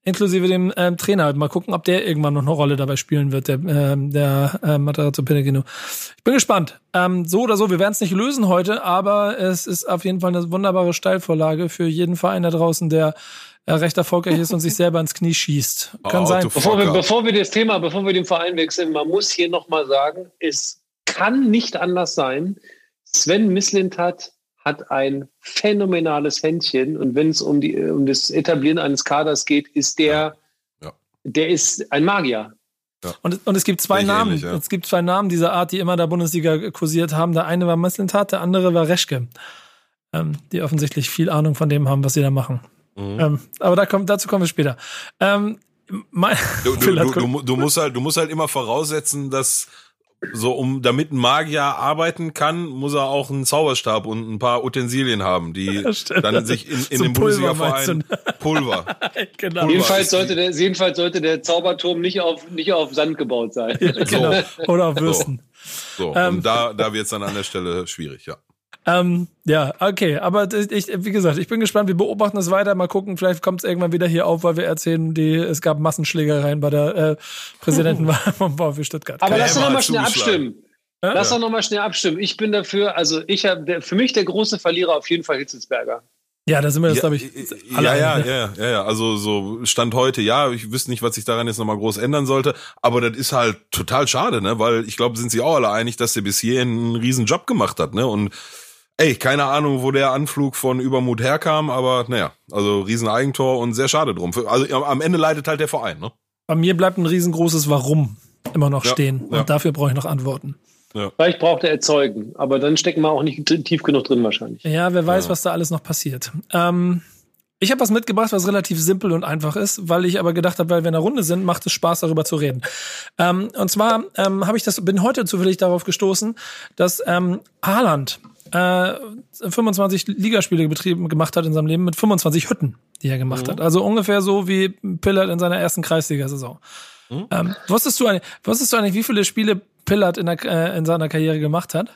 B: inklusive dem ähm, Trainer. Mal gucken, ob der irgendwann noch eine Rolle dabei spielen wird, der, ähm, der äh, Matarazzo Pellegrino. Ich bin gespannt. Ähm, so oder so, wir werden es nicht lösen heute, aber es ist auf jeden Fall eine wunderbare Steilvorlage für jeden Verein da draußen, der äh, recht erfolgreich ist und sich selber ins Knie schießt. Kann
A: Oh,
B: sein.
C: Bevor wir, bevor wir das Thema, bevor wir den Verein wechseln, man muss hier nochmal sagen, es kann nicht anders sein. Sven Mislintat hat ein phänomenales Händchen und wenn es um, die, um das Etablieren eines Kaders geht, ist der,
A: Ja.
C: der ist ein Magier.
B: Und, und es gibt zwei Namen.
A: ähnlich, ja.
B: Es gibt zwei Namen dieser Art, die immer der Bundesliga kursiert haben. Der eine war Mislintat, der andere war Reschke. Ähm, die offensichtlich viel Ahnung von dem haben, was sie da machen.
A: Mhm.
B: Ähm, aber da kommt, dazu kommen wir später. Ähm, mein,
A: Du, du, du, du, musst halt, du musst halt immer voraussetzen, dass so um damit ein Magier arbeiten kann, muss er auch einen Zauberstab und ein paar Utensilien haben, die
B: Ja,
A: dann sich in, in
B: So
A: dem Bundesliga-Verein Pulver.
B: genau.
A: Pulver
C: Jedenfalls sollte, der, jedenfalls sollte der Zauberturm nicht auf, nicht auf Sand gebaut sein.
B: genau. Oder auf Würsten.
A: So,
B: Ähm.
A: und da, da wird's dann an der Stelle schwierig, ja.
B: Ähm, ja, okay. Aber das- ich, wie gesagt, ich bin gespannt. Wir beobachten es weiter. Mal gucken, vielleicht kommt es irgendwann wieder hier auf, weil wir erzählen, die, es gab Massenschlägereien bei der äh, Präsidentenwahl vom VfB Stuttgart.
C: Aber lass doch noch mal
A: hat
C: schnell abstimmen. Lass doch noch mal schnell abstimmen. Ich bin dafür, also ich habe, für mich der große Verlierer auf jeden Fall Hitzelsberger.
B: ja, da sind wir jetzt,
A: Ja,
B: glaube ich,
A: ja,
B: alle
A: ja,
B: ne?
A: ja, ja, ja, also so Stand heute, ja, ich wüsste nicht, was sich daran jetzt nochmal groß ändern sollte, aber das ist halt total schade, ne, weil ich glaube, sind sie auch alle einig, dass der bis hierhin einen riesen Job gemacht hat, ne, und ey, keine Ahnung, wo der Anflug von Übermut herkam, aber naja, also riesen Eigentor und sehr schade drum. Also am Ende leidet halt der Verein, ne.
B: Bei mir bleibt ein riesengroßes Warum immer noch
A: Ja,
B: stehen.
A: ja.
B: Und dafür brauche ich noch Antworten.
C: Vielleicht braucht er erzeugen, aber dann stecken wir auch nicht tief genug drin wahrscheinlich.
B: Ja, wer weiß,
A: Ja.
B: was da alles noch passiert. Ähm, ich habe was mitgebracht, was relativ simpel und einfach ist, weil ich aber gedacht habe, weil wir in der Runde sind, macht es Spaß, darüber zu reden. Ähm, und zwar ähm, habe ich das, bin heute zufällig darauf gestoßen, dass ähm, Haaland äh, 25 Ligaspiele betrieben gemacht hat in seinem Leben mit 25 Hütten, die er gemacht hat. Also ungefähr so wie Pillard in seiner ersten Kreisliga-Saison. Ähm, wusstest du eigentlich, wusstest du eigentlich, wie viele Spiele Pillard in, der, äh, in seiner Karriere gemacht hat?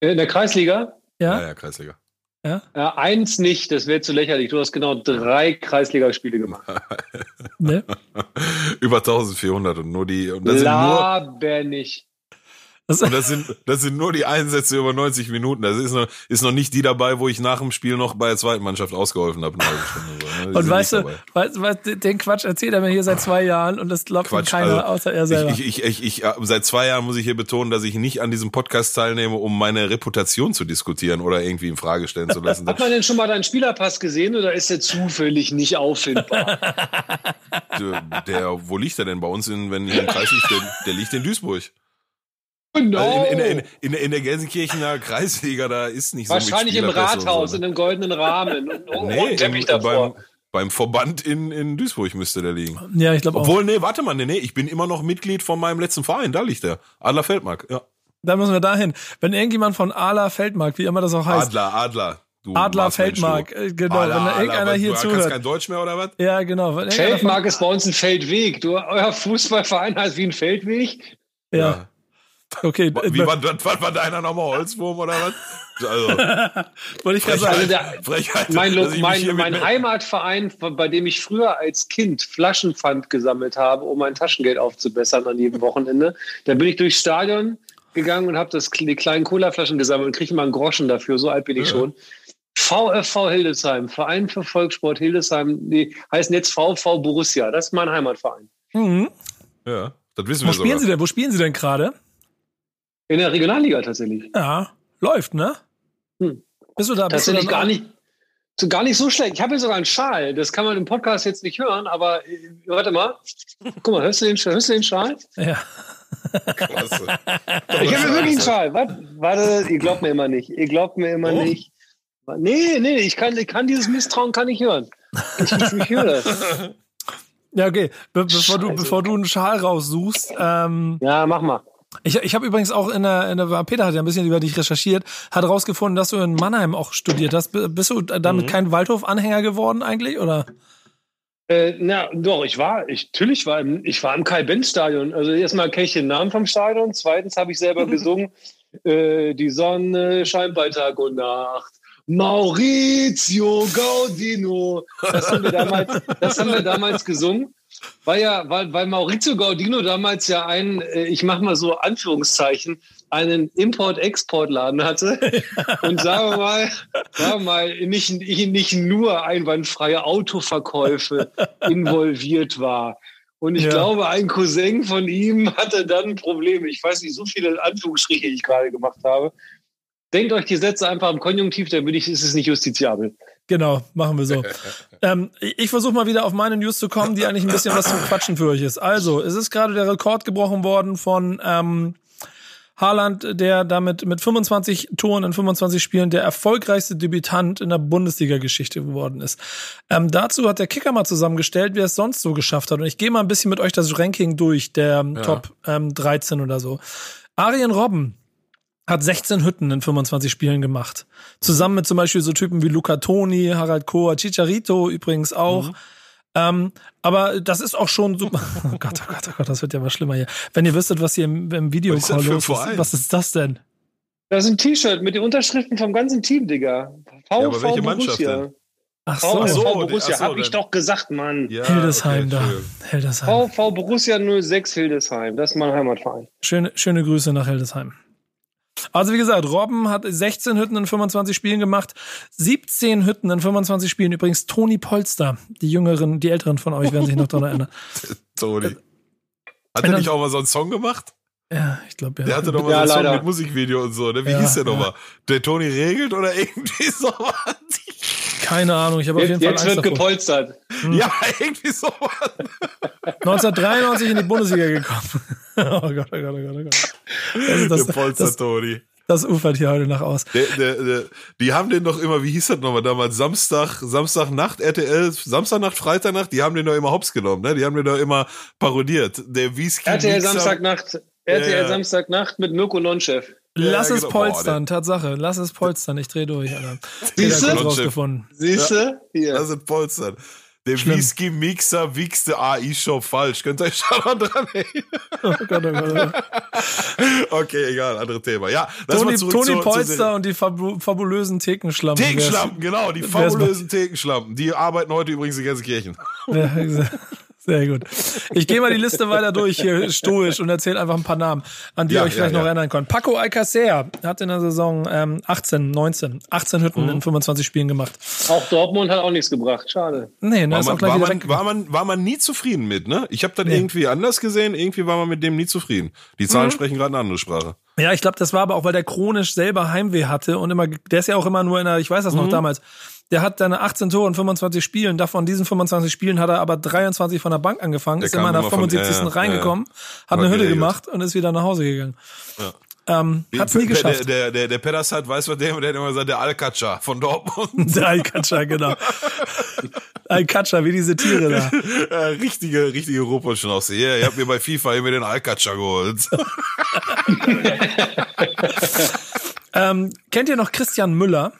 C: In der Kreisliga?
B: Ja,
A: Ja, ja, Kreisliga.
B: ja.
C: Ja, eins nicht, das wäre zu lächerlich. Du hast genau drei Kreisligaspiele gemacht.
B: Ne?
A: Über 1400 und nur die, und das sind nur,
C: Laber nicht.
B: Das,
A: und das sind, das sind nur die Einsätze über 90 Minuten. Das ist noch, ist noch nicht die dabei, wo ich nach dem Spiel noch bei der zweiten Mannschaft ausgeholfen habe. so, ne?
B: Und weißt du, weißt, weißt, den Quatsch erzählt er mir hier seit zwei Jahren und das glaubt ihm
A: Quatsch,
B: keiner
A: also,
B: außer er selber.
A: Ich, ich, ich, ich, ich, seit zwei Jahren muss ich hier betonen, dass ich nicht an diesem Podcast teilnehme, um meine Reputation zu diskutieren oder irgendwie in Frage stellen zu lassen.
C: Hat man denn schon mal deinen Spielerpass gesehen oder ist der zufällig nicht auffindbar?
A: der, der, wo liegt er denn bei uns, in, wenn hier im Kreis liegt? Der, der liegt in Duisburg.
C: Genau.
A: Also in, in, in, in, in der Gelsenkirchener Kreisliga, da ist nicht so mit
C: Wahrscheinlich im
A: und
C: Rathaus,
A: so,
C: in
A: ne?
C: einem goldenen Rahmen und, und
A: Nee,
C: ein Teppich
A: im,
C: davor.
A: beim, beim Verband in, in Duisburg müsste der liegen.
B: ja, ich glaube auch.
A: Obwohl, nee, warte mal, nee, nee, ich bin immer noch Mitglied von meinem letzten Verein, da liegt der. Adler Feldmark, ja.
B: Da müssen wir dahin. Wenn irgendjemand von Ala Feldmark, wie immer das auch heißt,
A: Adler, Adler. Du
B: Adler Feldmark,
A: du.
B: äh, genau,
A: Adler,
B: wenn da
A: Adler,
B: irgendeiner
A: was,
B: hier
A: du
B: zuhört.
A: kannst kein Deutsch mehr oder was?
B: Ja, genau.
C: Feldmark ist bei uns ein Feldweg. Du, euer Fußballverein heißt wie ein Feldweg.
B: Von, ja, okay.
A: Wie war das? Was war deiner nochmal Holzwurm oder was? Also,
B: Wollte ich gerade sagen.
C: Also der,
A: Frechheit.
C: mein, mein, mein Heimatverein, bei dem ich früher als Kind Flaschenpfand gesammelt habe, um mein Taschengeld aufzubessern an jedem Wochenende, da bin ich durchs Stadion gegangen und habe das, die kleinen Colaflaschen gesammelt und kriege immer einen Groschen dafür. So alt bin ich
A: Ja.
C: schon. VfV Hildesheim, Verein für Volkssport Hildesheim, die heißen jetzt VV Borussia. Das ist mein Heimatverein.
B: Mhm.
A: Ja, das wissen
B: Wo
A: wir
B: spielen
A: sogar.
B: Sie denn? Wo spielen Sie denn gerade?
C: In der Regionalliga tatsächlich.
B: Ja, läuft, ne?
C: Hm.
B: Bist du da? Bist du
C: Tatsächlich
B: dann
C: gar nicht, so gar nicht so schlecht. Ich habe hier sogar einen Schal. Das kann man im Podcast jetzt nicht hören, aber äh, warte mal. Guck mal, hörst du den, hörst du den Schal?
B: Ja.
A: Klasse.
C: Ich habe hier wirklich einen Schal. Warte, warte, ihr glaubt mir immer nicht. Ihr glaubt mir immer
A: Oh.
C: nicht. Nee, nee, ich kann, ich kann dieses Misstrauen kann ich hören. Ich, ich, höre das.
B: Ja, okay. Be bevor, du, bevor du einen Schal raussuchst, ähm,
C: Ja, mach mal.
B: Ich, ich habe übrigens auch in der, in der, Peter hat ja ein bisschen über dich recherchiert, hat rausgefunden, dass du in Mannheim auch studiert hast. Bist du damit
A: Mhm.
B: kein Waldhof-Anhänger geworden eigentlich, oder?
C: Äh, na, doch, ich war, ich, natürlich war im, ich war im Kai-Benz-Stadion. Also erstmal kenne ich den Namen vom Stadion. Zweitens habe ich selber gesungen, äh, die Sonne scheint bei Tag und Nacht. Maurizio Gaudino. Das haben wir damals, das haben wir damals gesungen. Weil ja, weil, weil Maurizio Gaudino damals ja einen, äh, ich mache mal so Anführungszeichen, einen Import-Export-Laden hatte. Und sagen wir mal, sagen wir mal nicht, nicht nur einwandfreie Autoverkäufe involviert war. Und ich
B: Ja.
C: glaube, ein Cousin von ihm hatte dann Probleme. Ich weiß nicht, so viele Anführungsstriche, die ich gerade gemacht habe. Denkt euch die Sätze einfach im Konjunktiv, dann bin ich, ist es nicht justiziabel.
B: Genau, machen wir so. ähm, ich versuche mal wieder auf meine News zu kommen, die eigentlich ein bisschen was zum Quatschen für euch ist. Also, es ist gerade der Rekord gebrochen worden von ähm, Haaland, der damit mit 25 Toren in 25 Spielen der erfolgreichste Debütant in der Bundesliga-Geschichte geworden ist. Ähm, dazu hat der Kicker mal zusammengestellt, wie er es sonst so geschafft hat. Und ich gehe mal ein bisschen mit euch das Ranking durch, der ähm,
A: Ja.
B: Top ähm, 13 oder so. Arjen Robben hat 16 Hütten in 25 Spielen gemacht. Zusammen mit zum Beispiel so Typen wie Luca Toni, Harald Kohr, Chicharito übrigens auch.
A: Mhm.
B: Ähm, aber das ist auch schon super. Oh Gott, oh Gott, oh Gott, das wird ja mal schlimmer hier. Wenn ihr wüsstet, was hier im, im Video
A: Was ist
B: los ist, was ist das denn?
C: Das ist ein T-Shirt mit den Unterschriften vom ganzen Team, Digga. VV
A: Ja, aber welche Mannschaft
C: Borussia.
A: denn?
B: Ach
C: VV
B: so,
A: Ach so,
C: Borussia,
A: ach so,
C: hab ich doch gesagt, Mann.
A: Ja,
B: Hildesheim
A: okay,
B: da. Hildesheim.
C: VV Borussia 06 Hildesheim, das ist mein Heimatverein.
B: Schöne, schöne Grüße nach Hildesheim. Also wie gesagt, Robben hat 16 Hütten in 25 Spielen gemacht, 17 Hütten in 25 Spielen. Übrigens Toni Polster, die Jüngeren, die Älteren von euch werden sich noch daran erinnern.
A: Toni. Hat
B: Wenn
A: er nicht auch mal so einen Song gemacht?
B: Ja, ich glaube ja.
A: Der hatte doch mal
C: Ja,
A: so einen Song mit Musikvideo und so, ne? Wie
B: Ja,
A: hieß der
B: ja.
A: nochmal? Der Toni regelt oder irgendwie sowas?
B: Keine Ahnung, ich habe auf jeden Fall
C: jetzt
B: Angst
C: wird
B: davor.
C: gepolstert.
A: Ja, irgendwie sowas.
B: 1993 in die Bundesliga gekommen. oh Gott, oh Gott, oh Gott, oh Gott. Das, ist das,
A: der Polster
B: das,
A: Toni.
B: das ufert hier heute nach aus.
A: Der, der, der, die haben den doch immer, wie hieß das nochmal damals? Samstag, Samstagnacht, RTL, Samstagnacht, Freitagnacht, die haben den doch immer hops genommen, ne? Die haben den doch immer parodiert. Der Whisky.
C: RTL Samstagnacht. RTL
A: Ja.
C: Samstagnacht mit Mirko Nonchef.
B: Lass
A: Ja,
B: es
A: genau.
B: polstern, Tatsache. Lass es polstern, ich dreh durch, Alter.
C: Siehste?
B: Peter hat's rausgefunden.
C: Siehst du? Hier.
A: Das sind Polstern. Der Whisky-Mixer wichste AI-Shop falsch. Könnt ihr euch schon mal dran erinnern? Oh Gott, oh Gott, oh Okay, egal, andere Thema. Ja,
B: Toni, Toni Polster und die fabulösen Thekenschlampen.
A: Thekenschlampen, genau, die fabulösen Thekenschlampen. Die arbeiten heute übrigens in Gelsenkirchen. Ja,
B: sehr gut. Ich gehe mal die Liste weiter durch hier stoisch und erzähle einfach ein paar Namen, an die ja, ihr euch vielleicht ja, noch erinnern könnt. Paco Alcacer hat in der Saison ähm, 18, 19, 18 Hütten mhm. in 25 Spielen gemacht.
C: Auch Dortmund hat auch nichts gebracht. Schade.
A: Nee, ne, war, man, war, man, war, man, war man nie zufrieden mit, ne? Ich habe das nee. irgendwie anders gesehen. Irgendwie war man mit dem nie zufrieden. Die Zahlen mhm. sprechen gerade eine andere Sprache.
B: Ja, ich glaube, das war aber auch, weil der chronisch selber Heimweh hatte und immer, der ist ja auch immer nur in der, ich weiß das noch mhm. damals, der hat seine 18 Tore in 25 Spielen. Davon diesen 25 Spielen hat er aber 23 von der Bank angefangen, der ist immer in der 75. Von, äh, reingekommen, äh, hat eine Hütte gemacht und ist wieder nach Hause gegangen. Ja. Ähm, hat's nie geschafft.
A: Der, der, der, der Pedders hat, weißt du, der, der hat immer gesagt, der Alcacha von Dortmund.
B: Der Alcacha, genau. Alcacha, wie diese Tiere da.
A: Ja, richtige, richtige Robotschnauze. Ja, yeah, ihr habt mir bei FIFA immer den Alcacha geholt.
B: ähm, kennt ihr noch Christian Müller?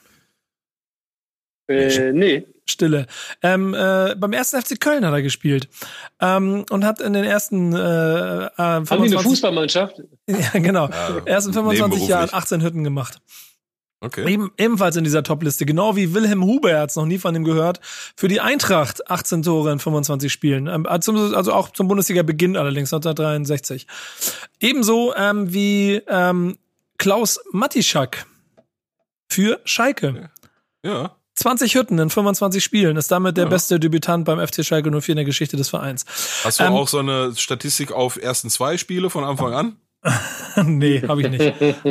C: Äh, nee.
B: Stille. Ähm, äh, beim ersten FC Köln hat er gespielt ähm, und hat in den ersten äh,
C: äh, 25, Haben die eine Fußballmannschaft?
B: Ja, genau. Ja, ersten 25 Jahren 18 Hütten gemacht. Okay. Eben, ebenfalls in dieser Topliste, genau wie Wilhelm Huberts, noch nie von ihm gehört, für die Eintracht 18 Tore in 25 Spielen. Ähm, also auch zum Bundesliga-Beginn allerdings, 1963. Ebenso ähm, wie ähm, Klaus Matischak für Schalke.
A: Ja.
B: 20 Hütten in 25 Spielen, ist damit der ja. beste Debütant beim FC Schalke 04 in der Geschichte des Vereins.
A: Hast du ähm, auch so eine Statistik auf ersten zwei Spiele von Anfang an?
B: nee, habe ich nicht.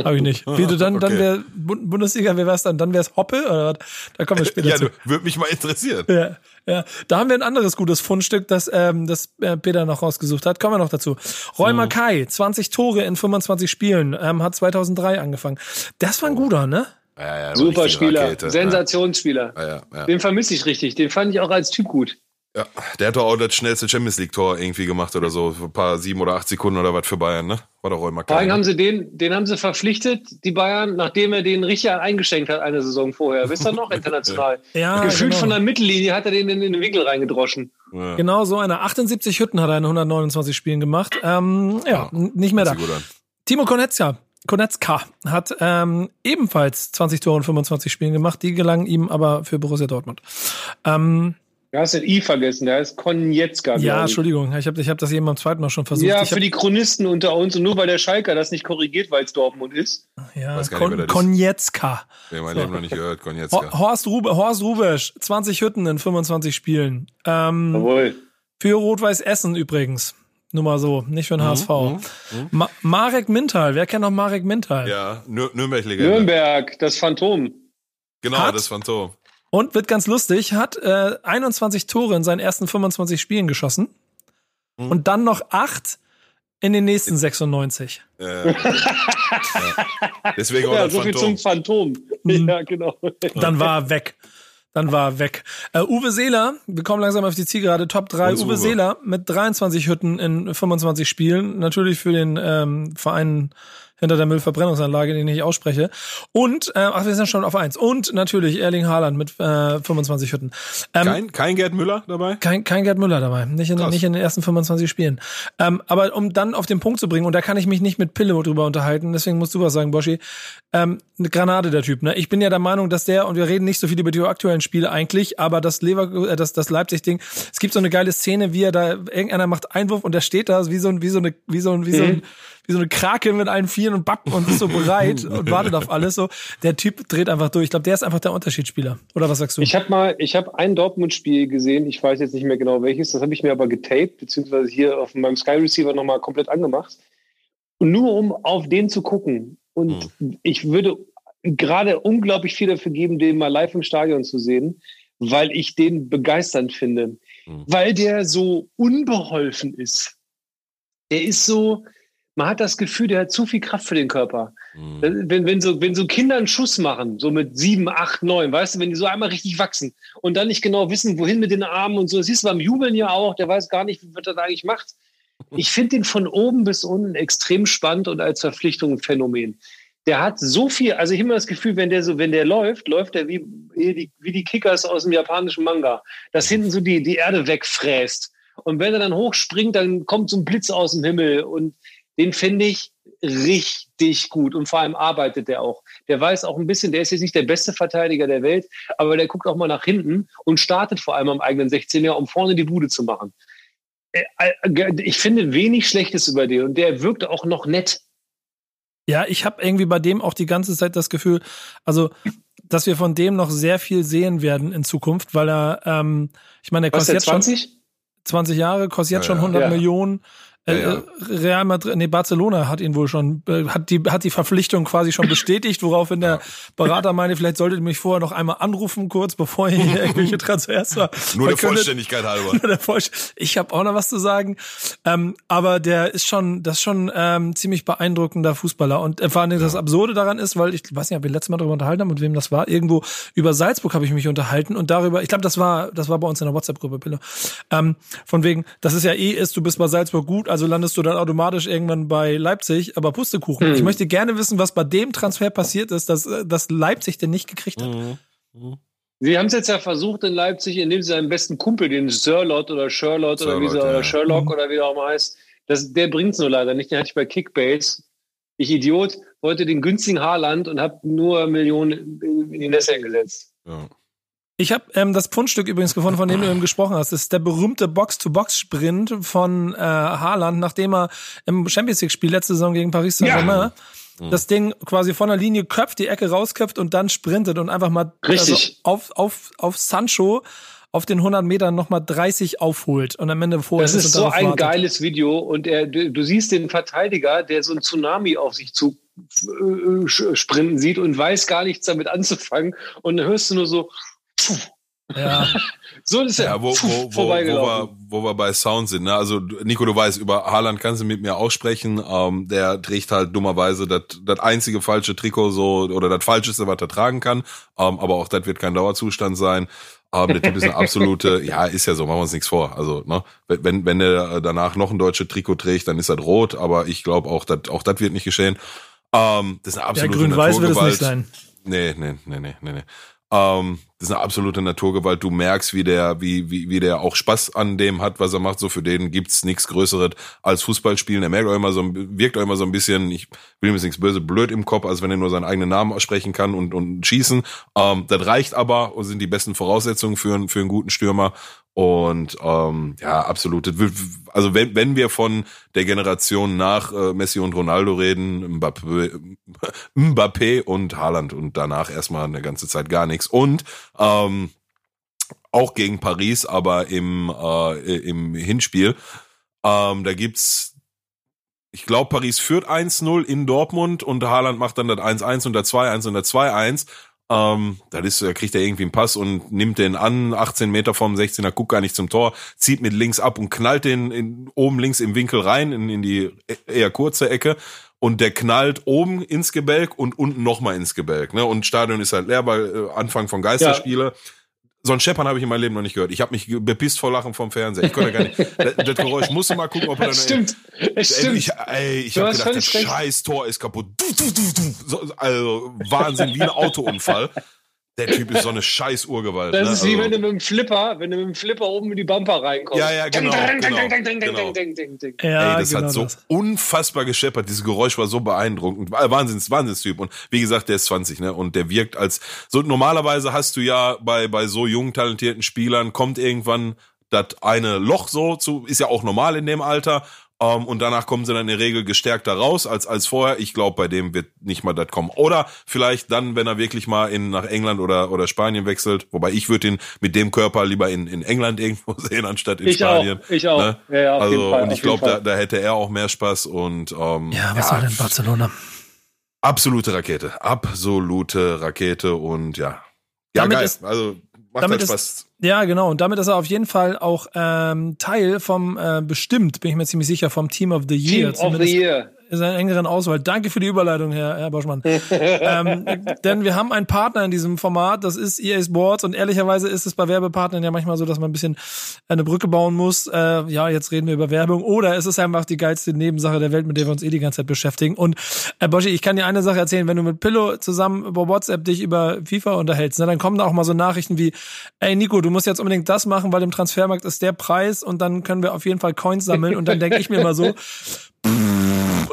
B: Habe ich nicht. Wie du dann, okay. dann wäre Bundesliga, wer wär's dann? Dann wär's Hoppe oder was? Da kommen wir später ja, zu.
A: Würde mich mal interessieren.
B: Ja, ja. Da haben wir ein anderes gutes Fundstück, das, ähm, das äh, Peter noch rausgesucht hat. Kommen wir noch dazu. Roy. Mackay, 20 Tore in 25 Spielen, ähm, hat 2003 angefangen. Das war ein guter, ne?
C: Ja, ja, Super Spieler, Rakete. Sensationsspieler. Ja, ja, Den vermisse ich richtig. Den fand ich auch als Typ gut.
A: Ja, der hat doch auch das schnellste Champions League Tor irgendwie gemacht oder so, ein paar sieben oder acht Sekunden oder was für Bayern, ne? War doch auch immer
C: kein. haben sie den, den haben sie verpflichtet, die Bayern, nachdem er den Richard eingeschenkt hat eine Saison vorher. Wisst ihr noch international? ja, Gefühlt genau. von der Mittellinie hat er den in den Winkel reingedroschen.
B: Ja. Genau so eine 78 Hütten hat er in 129 Spielen gemacht. Ähm, ja, ja, nicht mehr da. Timo Konetzka, Konetzka hat ähm, ebenfalls 20 Tore in 25 Spielen gemacht. Die gelangen ihm aber für Borussia Dortmund. Ähm,
C: Du hast den I vergessen, der heißt Konietzka.
B: Ja, Entschuldigung, ich habe ich hab das eben beim zweiten Mal schon versucht.
C: Ja,
B: ich
C: für die Chronisten unter uns und nur weil der Schalker das nicht korrigiert, weil es Dortmund ist.
B: Ja, Kon Konietzka.
A: Ich habe mein Leben noch nicht gehört, Konietzka.
B: Horst, Rube, Horst Rubesch, 20 Hütten in 25 Spielen. Ähm, Jawohl. Für Rot-Weiß Essen übrigens. Nur mal so, nicht für den mhm, HSV. Mhm, mhm. Marek Mintal, wer kennt noch Marek Mintal?
A: Ja, Nür Nürnberg-Legende.
C: Nürnberg, das Phantom.
A: Genau, Hat, das Phantom.
B: Und wird ganz lustig, hat äh, 21 Tore in seinen ersten 25 Spielen geschossen. Mhm. Und dann noch acht in den nächsten 96. Äh, ja.
A: Deswegen auch
C: ja, so viel zum Phantom.
B: Mhm. Ja, genau. Dann war er weg. Dann war er weg. Uh, Uwe Seeler, wir kommen langsam auf die Zielgerade, Top 3. Uwe, Uwe Seeler mit 23 Hütten in 25 Spielen. Natürlich für den ähm, Verein hinter der Müllverbrennungsanlage, den ich ausspreche. Und, äh, ach, wir sind schon auf eins. Und natürlich Erling Haaland mit äh, 25 Hütten.
A: Ähm, kein, kein Gerd Müller dabei?
B: Kein, kein Gerd Müller dabei. Nicht in, nicht in den ersten 25 Spielen. Ähm, aber um dann auf den Punkt zu bringen, und da kann ich mich nicht mit Pille drüber unterhalten, deswegen musst du was sagen, Boschi. Ähm, eine Granate der Typ. Ne? Ich bin ja der Meinung, dass der, und wir reden nicht so viel über die aktuellen Spiele eigentlich, aber das Lever, äh, das, das Leipzig-Ding, es gibt so eine geile Szene, wie er da, irgendeiner macht Einwurf und der steht da wie so ein, wie so eine, wie so ein, wie so ein, mhm wie so eine Krake mit allen Vieren und Bappen und ist so bereit und wartet auf alles. So, der Typ dreht einfach durch. Ich glaube, der ist einfach der Unterschiedsspieler. Oder was sagst du?
C: Ich habe mal, ich habe ein Dortmund-Spiel gesehen. Ich weiß jetzt nicht mehr genau welches. Das habe ich mir aber getaped beziehungsweise hier auf meinem Sky Receiver nochmal komplett angemacht. Und nur um auf den zu gucken. Und hm. ich würde gerade unglaublich viel dafür geben, den mal live im Stadion zu sehen, weil ich den begeisternd finde. Hm. Weil der so unbeholfen ist. Der ist so, man hat das Gefühl, der hat zu viel Kraft für den Körper. Mhm. Wenn, wenn, so, wenn so Kinder einen Schuss machen, so mit sieben, acht, neun, weißt du, wenn die so einmal richtig wachsen und dann nicht genau wissen, wohin mit den Armen und so, das siehst du beim Jubeln ja auch, der weiß gar nicht, wie er da eigentlich macht. Ich finde den von oben bis unten extrem spannend und als Verpflichtung ein Phänomen. der hat so viel, also ich habe immer das Gefühl, wenn der so, wenn der läuft, läuft er wie, wie die Kickers aus dem japanischen Manga, dass hinten so die, die Erde wegfräst. Und wenn er dann hochspringt, dann kommt so ein Blitz aus dem Himmel. Und den finde ich richtig gut. Und vor allem arbeitet der auch. Der weiß auch ein bisschen, der ist jetzt nicht der beste Verteidiger der Welt, aber der guckt auch mal nach hinten und startet vor allem am eigenen 16er, um vorne die Bude zu machen. Äh, äh, ich finde wenig Schlechtes über den und der wirkt auch noch nett.
B: Ja, ich habe irgendwie bei dem auch die ganze Zeit das Gefühl, also dass wir von dem noch sehr viel sehen werden in Zukunft, weil er, ähm, ich meine, der kostet jetzt 20? schon 20 Jahre, kostet jetzt ja, schon 100 ja. Millionen. Äh, ja, ja. Real Madrid, nee, Barcelona hat ihn wohl schon, äh, hat die, hat die Verpflichtung quasi schon bestätigt, woraufhin der Berater meinte, vielleicht solltet ihr mich vorher noch einmal anrufen, kurz bevor ihr hier irgendwelche Transfers war.
A: Nur der Vollständigkeit halber. Nur der
B: Vollständigkeit. Ich habe auch noch was zu sagen. Ähm, aber der ist schon, das ist schon ähm, ziemlich beeindruckender Fußballer. Und äh, vor allem das Absurde daran ist, weil ich weiß nicht, ob wir letztes Mal darüber unterhalten haben und wem das war. Irgendwo über Salzburg habe ich mich unterhalten und darüber, ich glaube, das war, das war bei uns in der WhatsApp-Gruppe, Pille. Ähm, von wegen, das ist ja eh ist, du bist bei Salzburg gut, also landest du dann automatisch irgendwann bei Leipzig, aber Pustekuchen. Mhm. Ich möchte gerne wissen, was bei dem Transfer passiert ist, dass, dass Leipzig den nicht gekriegt hat. Mhm.
C: Mhm. Sie haben es jetzt ja versucht in Leipzig, indem sie seinen besten Kumpel, den Sirlot oder Sherlock oder wie ja. oder Sherlock mhm. oder wie der auch mal heißt, das, der bringt es nur leider nicht. Den hatte ich bei Kickbase. Ich Idiot, wollte den günstigen Haarland und habe nur Millionen in die Nässe gesetzt. Ja.
B: Ich habe ähm, das Pfundstück übrigens gefunden, von dem du eben gesprochen hast. Das ist der berühmte Box-to-Box-Sprint von äh, Haaland, nachdem er im Champions League-Spiel letzte Saison gegen Paris Saint-Germain ja. das Ding quasi von der Linie köpft, die Ecke rausköpft und dann sprintet und einfach mal
C: also
B: auf, auf, auf Sancho auf den 100 Metern nochmal 30 aufholt und am Ende vorher
C: Das ist so ein wartet. geiles Video und er, du, du, siehst den Verteidiger, der so ein Tsunami auf sich zu äh, sprinten sieht und weiß gar nichts damit anzufangen und dann hörst du nur so ja.
A: so ist er ja, wo, wo, wo, wo, wir, wo wir bei Sound sind. Ne? Also Nico, du weißt, über Haaland kannst du mit mir auch sprechen. Ähm, der trägt halt dummerweise das das einzige falsche Trikot so oder das falscheste, was er tragen kann. Ähm, aber auch das wird kein Dauerzustand sein. Ähm, der Typ ist eine absolute, ja, ist ja so, machen wir uns nichts vor. Also, ne, wenn, wenn der danach noch ein deutsches Trikot trägt, dann ist das rot, aber ich glaube auch, das auch das wird nicht geschehen. Ähm, das ist eine absolute ja, grün-weiß wird es nicht sein. Nee, nee, nee, nee, nee, nee. Ähm, das ist eine absolute Naturgewalt. Du merkst, wie der, wie, wie, wie der auch Spaß an dem hat, was er macht. So für den gibt's nichts Größeres als Fußballspielen. Er merkt auch immer so, wirkt auch immer so ein bisschen, ich will ihm jetzt nichts böse, blöd im Kopf, als wenn er nur seinen eigenen Namen aussprechen kann und, und schießen. Ähm, das reicht aber und sind die besten Voraussetzungen für, für einen guten Stürmer. Und ähm, ja, absolut. Also wenn, wenn wir von der Generation nach äh, Messi und Ronaldo reden, Mbappé, Mbappé und Haaland und danach erstmal eine ganze Zeit gar nichts. Und ähm, auch gegen Paris, aber im, äh, im Hinspiel, ähm, da gibt's ich glaube, Paris führt 1-0 in Dortmund und Haaland macht dann das 1-1 und das 2-1 und das 2-1. Ähm, da ist, kriegt er irgendwie einen Pass und nimmt den an, 18 Meter vom 16er, guckt gar nicht zum Tor, zieht mit links ab und knallt den in, oben links im Winkel rein, in, in die eher kurze Ecke. Und der knallt oben ins Gebälk und unten nochmal ins Gebälk. Ne? Und Stadion ist halt leer, weil äh, Anfang von Geisterspiele. Ja so ein Scheppern habe ich in meinem Leben noch nicht gehört. Ich habe mich bepisst vor Lachen vom Fernseher. Ich konnte gar nicht. Das, das Geräusch musst du mal gucken, ob er dann.
C: Stimmt. Stimmt.
A: Ich, ey, ich habe gedacht, das scheiß Tor ist kaputt. Also Wahnsinn, wie ein Autounfall. Der Typ ist so eine scheiß Urgewalt.
C: Das
A: ne?
C: ist wie also, wenn du mit dem Flipper, wenn du mit dem Flipper oben in die Bumper reinkommst.
A: Ja, ja, genau. genau, genau. Ja, Ey, das genau hat so das. unfassbar gescheppert. Dieses Geräusch war so beeindruckend. Wahnsinns, Wahnsinnstyp. Und wie gesagt, der ist 20, ne? Und der wirkt als, so normalerweise hast du ja bei, bei so jungen, talentierten Spielern kommt irgendwann das eine Loch so zu, ist ja auch normal in dem Alter. Um, ähm, und danach kommen sie dann in der Regel gestärkter raus als, als vorher. Ich glaube, bei dem wird nicht mal das kommen. Oder vielleicht dann, wenn er wirklich mal in, nach England oder, oder Spanien wechselt. Wobei ich würde ihn mit dem Körper lieber in, in England irgendwo sehen, anstatt in
C: ich
A: Spanien.
C: Auch, ich auch. Ne?
A: Ja, ja, also, Fall, und ich glaube, da, da hätte er auch mehr Spaß und, ähm,
B: Ja, was ja, soll denn Barcelona?
A: Absolute Rakete. Absolute Rakete und ja. Ja, Damit geil. Also,
B: damit
A: halt Spaß.
B: Ja, genau. Und damit ist er auf jeden Fall auch ähm, Teil vom, äh, bestimmt, bin ich mir ziemlich sicher, vom Team of the Year.
C: Team of the Year.
B: Seiner engeren Auswahl. Danke für die Überleitung, Herr, Herr Boschmann. ähm, denn wir haben einen Partner in diesem Format, das ist EA Sports und ehrlicherweise ist es bei Werbepartnern ja manchmal so, dass man ein bisschen eine Brücke bauen muss. Äh, ja, jetzt reden wir über Werbung oder es ist einfach die geilste Nebensache der Welt, mit der wir uns eh die ganze Zeit beschäftigen. Und Herr Boschi, ich kann dir eine Sache erzählen, wenn du mit Pillow zusammen über WhatsApp dich über FIFA unterhältst, ne, dann kommen da auch mal so Nachrichten wie, ey Nico, du musst jetzt unbedingt das machen, weil im Transfermarkt ist der Preis und dann können wir auf jeden Fall Coins sammeln und dann denke ich mir immer so,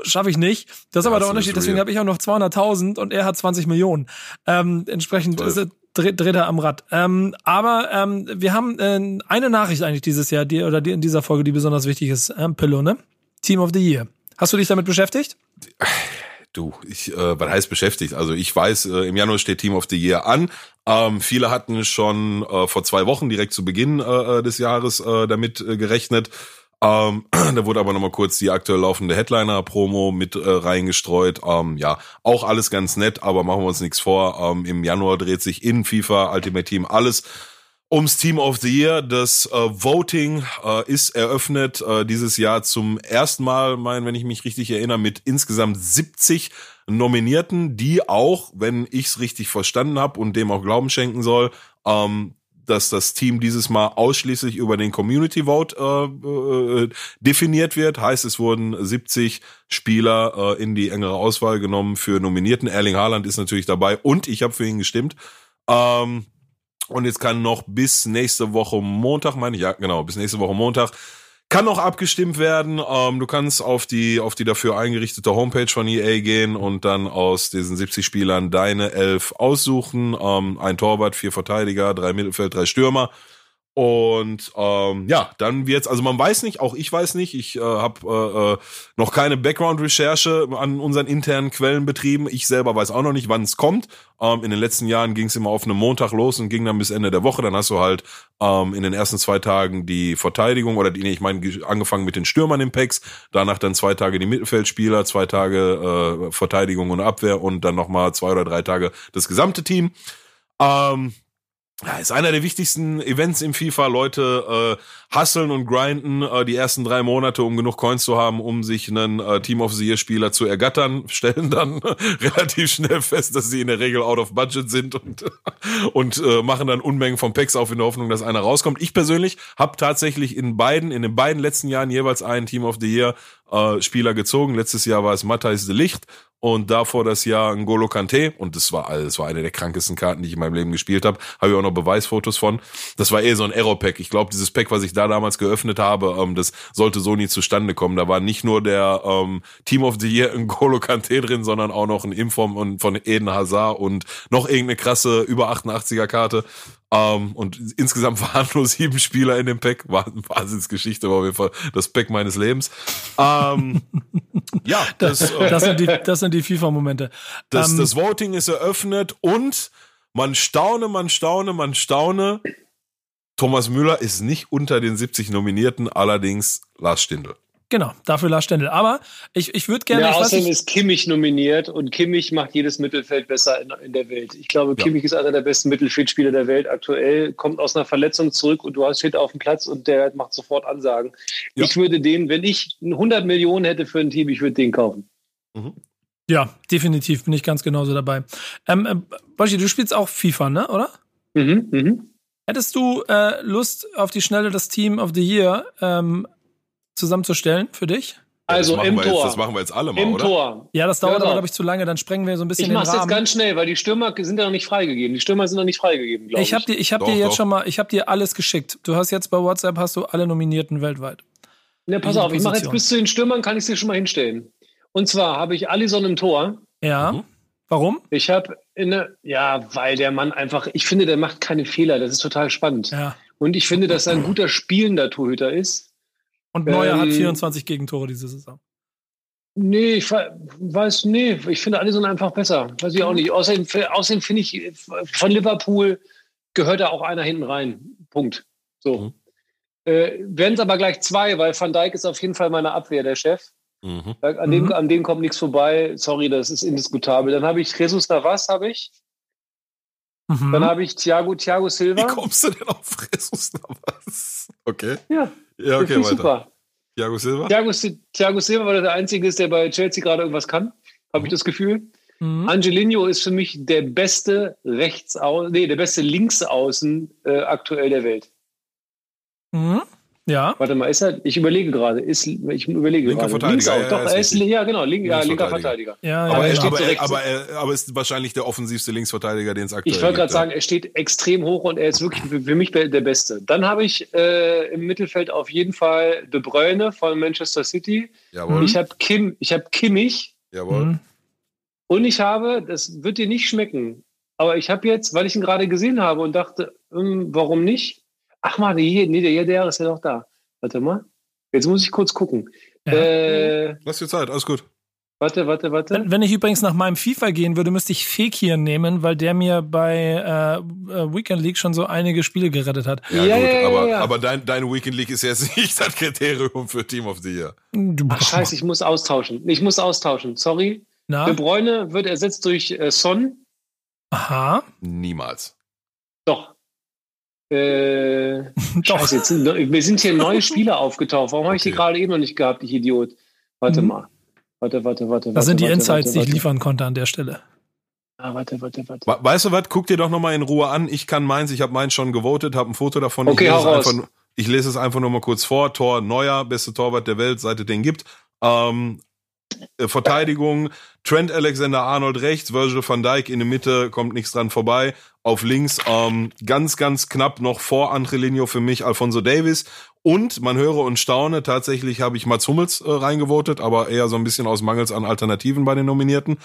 B: schaffe ich nicht. Das ist aber der Unterschied. Deswegen habe ich auch noch 200.000 und er hat 20 Millionen. Ähm, entsprechend ist er Dritter am Rad. Ähm, aber ähm, wir haben äh, eine Nachricht eigentlich dieses Jahr, die, oder die in dieser Folge, die besonders wichtig ist. Ähm, Pillow, ne? Team of the Year. Hast du dich damit beschäftigt?
A: Du, ich, äh, was heißt beschäftigt? Also ich weiß, äh, im Januar steht Team of the Year an. Ähm, viele hatten schon äh, vor zwei Wochen direkt zu Beginn äh, äh des Jahres äh, damit äh, gerechnet. Ähm, da wurde aber nochmal kurz die aktuell laufende Headliner-Promo mit äh, reingestreut. Ähm, ja, auch alles ganz nett, aber machen wir uns nichts vor. Ähm, Im Januar dreht sich in FIFA Ultimate Team alles ums Team of the Year. Das äh, Voting äh, ist eröffnet äh, dieses Jahr zum ersten Mal, mein, wenn ich mich richtig erinnere, mit insgesamt 70 Nominierten, die auch, wenn ich es richtig verstanden habe und dem auch Glauben schenken soll, ähm, dass das Team dieses Mal ausschließlich über den Community Vote äh, äh, definiert wird. Heißt, es wurden 70 Spieler äh, in die engere Auswahl genommen für Nominierten. Erling Haaland ist natürlich dabei und ich habe für ihn gestimmt. Ähm, und jetzt kann noch bis nächste Woche Montag, meine ich, ja genau, bis nächste Woche Montag kann noch abgestimmt werden. Ähm, du kannst auf die, auf die dafür eingerichtete Homepage von EA gehen und dann aus diesen 70 Spielern deine elf aussuchen. Ähm, ein Torwart, vier Verteidiger, drei Mittelfeld, drei Stürmer. Und ähm, ja, dann wird's, also man weiß nicht, auch ich weiß nicht, ich äh, habe äh, äh, noch keine Background-Recherche an unseren internen Quellen betrieben. Ich selber weiß auch noch nicht, wann es kommt. Ähm, in den letzten Jahren ging es immer auf einem Montag los und ging dann bis Ende der Woche. Dann hast du halt ähm, in den ersten zwei Tagen die Verteidigung oder die, nee, ich meine, angefangen mit den Stürmern im Packs, danach dann zwei Tage die Mittelfeldspieler, zwei Tage äh, Verteidigung und Abwehr und dann nochmal zwei oder drei Tage das gesamte Team. Ähm, ja, ist einer der wichtigsten Events im FIFA. Leute äh, hustlen und grinden äh, die ersten drei Monate, um genug Coins zu haben, um sich einen äh, Team of the Year Spieler zu ergattern, stellen dann relativ schnell fest, dass sie in der Regel out of budget sind und und äh, machen dann Unmengen von Packs auf in der Hoffnung, dass einer rauskommt. Ich persönlich habe tatsächlich in beiden, in den beiden letzten Jahren jeweils einen Team of the Year äh, Spieler gezogen. Letztes Jahr war es Matthijs de Licht und davor das Jahr Ngolo Kante und das war alles war eine der krankesten Karten, die ich in meinem Leben gespielt habe. Habe ich auch noch Beweisfotos von. Das war eher so ein Error Pack. Ich glaube, dieses Pack, was ich da damals geöffnet habe, ähm, das sollte so nie zustande kommen. Da war nicht nur der ähm, Team of the Year Ngolo Kante drin, sondern auch noch ein Inform von Eden Hazard und noch irgendeine krasse über 88er Karte. Ähm, und insgesamt waren nur sieben Spieler in dem Pack. War eine Wahnsinnsgeschichte, war auf jeden Fall das Pack meines Lebens. Ähm,
B: ja, das, das, äh, das, sind die, das sind die FIFA-Momente.
A: Das, ähm, das Voting ist eröffnet und man staune, man staune, man staune. Thomas Müller ist nicht unter den 70 Nominierten, allerdings Lars Stindl.
B: Genau, dafür Lars Stendel. Aber ich, ich würde gerne.
C: Ja, außerdem ist Kimmich nominiert und Kimmich macht jedes Mittelfeld besser in, in der Welt. Ich glaube, ja. Kimmich ist einer der besten Mittelfeldspieler der Welt aktuell, kommt aus einer Verletzung zurück und du hast steht auf dem Platz und der macht sofort Ansagen. Ja. Ich würde den, wenn ich 100 Millionen hätte für ein Team, ich würde den kaufen.
B: Mhm. Ja, definitiv bin ich ganz genauso dabei. Ähm, äh, Boschi, du spielst auch FIFA, ne, oder? Mhm, mhm. Hättest du äh, Lust auf die Schnelle das Team of the Year ähm, zusammenzustellen für dich?
C: Also im Tor.
A: Jetzt, das machen wir jetzt alle mal,
C: Im
A: oder?
C: Tor.
B: Ja, das dauert ja, aber, glaube ich, zu lange. Dann sprengen wir so ein bisschen
C: ich
B: den Rahmen.
C: Ich mach's jetzt ganz schnell, weil die Stürmer sind ja noch nicht freigegeben. Die Stürmer sind noch nicht freigegeben, glaube
B: ich. Ich habe dir, ich hab dir jetzt doch. schon mal, ich habe dir alles geschickt. Du hast jetzt bei WhatsApp hast du alle Nominierten weltweit.
C: Ne, pass auf, ich mache jetzt bis zu den Stürmern, kann ich dir schon mal hinstellen. Und zwar habe ich Alison im Tor.
B: Ja. Mhm. Warum?
C: Ich habe in ja, weil der Mann einfach, ich finde, der macht keine Fehler. Das ist total spannend.
B: Ja.
C: Und ich finde, dass er ein guter spielender Torhüter ist.
B: Und Neuer ähm, hat 24 Gegentore diese Saison.
C: Nee, ich weiß, nee, ich finde Alisson einfach besser. Weiß ich auch nicht. Außerdem, außerdem finde ich, von Liverpool gehört da auch einer hinten rein. Punkt. So. Mhm. Äh, Werden es aber gleich zwei, weil Van Dijk ist auf jeden Fall meine Abwehr, der Chef. Mhm. An, dem, mhm. an dem kommt nichts vorbei. Sorry, das ist indiskutabel. Dann habe ich Jesus Navas, habe ich. Mhm. Dann habe ich Thiago, Thiago Silva.
A: Wie kommst du denn auf Jesus Navas? Okay.
C: Ja,
A: ja okay, weiter.
C: super.
A: Thiago Silva?
C: Thiago, Thiago Silva, weil er der Einzige ist, der bei Chelsea gerade irgendwas kann, habe ich das Gefühl. Mhm. Angelino ist für mich der beste Rechtsaußen, nee, der beste Linksaußen äh, aktuell der Welt.
B: Mhm. Ja.
C: Warte mal, ist er, ich überlege gerade, ist, ich überlege
A: linker
C: gerade.
A: Verteidiger.
C: Links auch,
A: ja,
C: doch,
A: ja,
C: er ist, ja, genau, link, ja, linker
A: Verteidiger.
C: Verteidiger.
B: Ja,
A: aber,
B: ja,
A: er,
B: ja.
A: aber,
C: so
A: er, aber, er, aber ist wahrscheinlich der offensivste Linksverteidiger, den es aktuell
C: Ich wollte gerade
A: gibt,
C: sagen, er steht extrem hoch und er ist wirklich für mich der Beste. Dann habe ich äh, im Mittelfeld auf jeden Fall De Bruyne von Manchester City.
A: Ja. Jawohl.
C: Ich habe Kim, ich habe Kimmich
A: Jawohl.
B: Mhm.
C: und ich habe, das wird dir nicht schmecken, aber ich habe jetzt, weil ich ihn gerade gesehen habe und dachte, hm, warum nicht? Ach mal, nee, nee, der, der ist ja noch da. Warte mal. Jetzt muss ich kurz gucken.
B: Ja.
C: Äh,
A: Lass dir Zeit, alles gut.
C: warte, warte, warte.
B: Wenn, wenn ich übrigens nach meinem FIFA gehen würde, müsste ich Fekir nehmen, weil der mir bei äh, äh, Weekend League schon so einige Spiele gerettet hat.
A: Ja,
C: Ja,
A: gut,
C: ja, ja,
A: aber,
C: ja.
A: aber dein, deine Weekend League ist jetzt nicht das Kriterium für Team of the Year.
B: Du,
C: Ach, scheiße, ich muss austauschen. Ich muss austauschen. Sorry.
B: Na?
C: De Bruyne wird ersetzt durch äh, Son.
B: Aha.
A: Niemals.
C: Doch. Äh,
B: Doch.
C: Scheiße, jetzt sind, mir sind hier neue Spieler aufgetaucht. Warum habe ich die gerade eben noch nicht gehabt, ich Idiot? Warte
B: Mhm.
C: mal. Warte, warte, warte.
B: Das sind die
C: warte,
B: Insights,
C: warte,
B: die ich
C: warte.
B: liefern konnte an der Stelle.
C: Ah, warte, warte, warte.
A: We- Weißt du was? Guck dir doch nochmal in Ruhe an. Ich kann meins, ich habe meins schon gewotet, habe ein Foto davon.
C: Okay,
A: ich, lese
C: hau
A: einfach, ich lese es einfach nur mal kurz vor. Tor Neuer, beste Torwart der Welt, seit es den gibt. Ähm, äh, Verteidigung, Trent Alexander-Arnold rechts, Virgil van Dijk in der Mitte, kommt nichts dran vorbei. Auf links ähm, ganz, ganz knapp noch vor Angelino für mich Alfonso Davis. Und man höre und staune, tatsächlich habe ich Mats Hummels äh, reingevotet, aber eher so ein bisschen aus Mangels an Alternativen bei den Nominierten.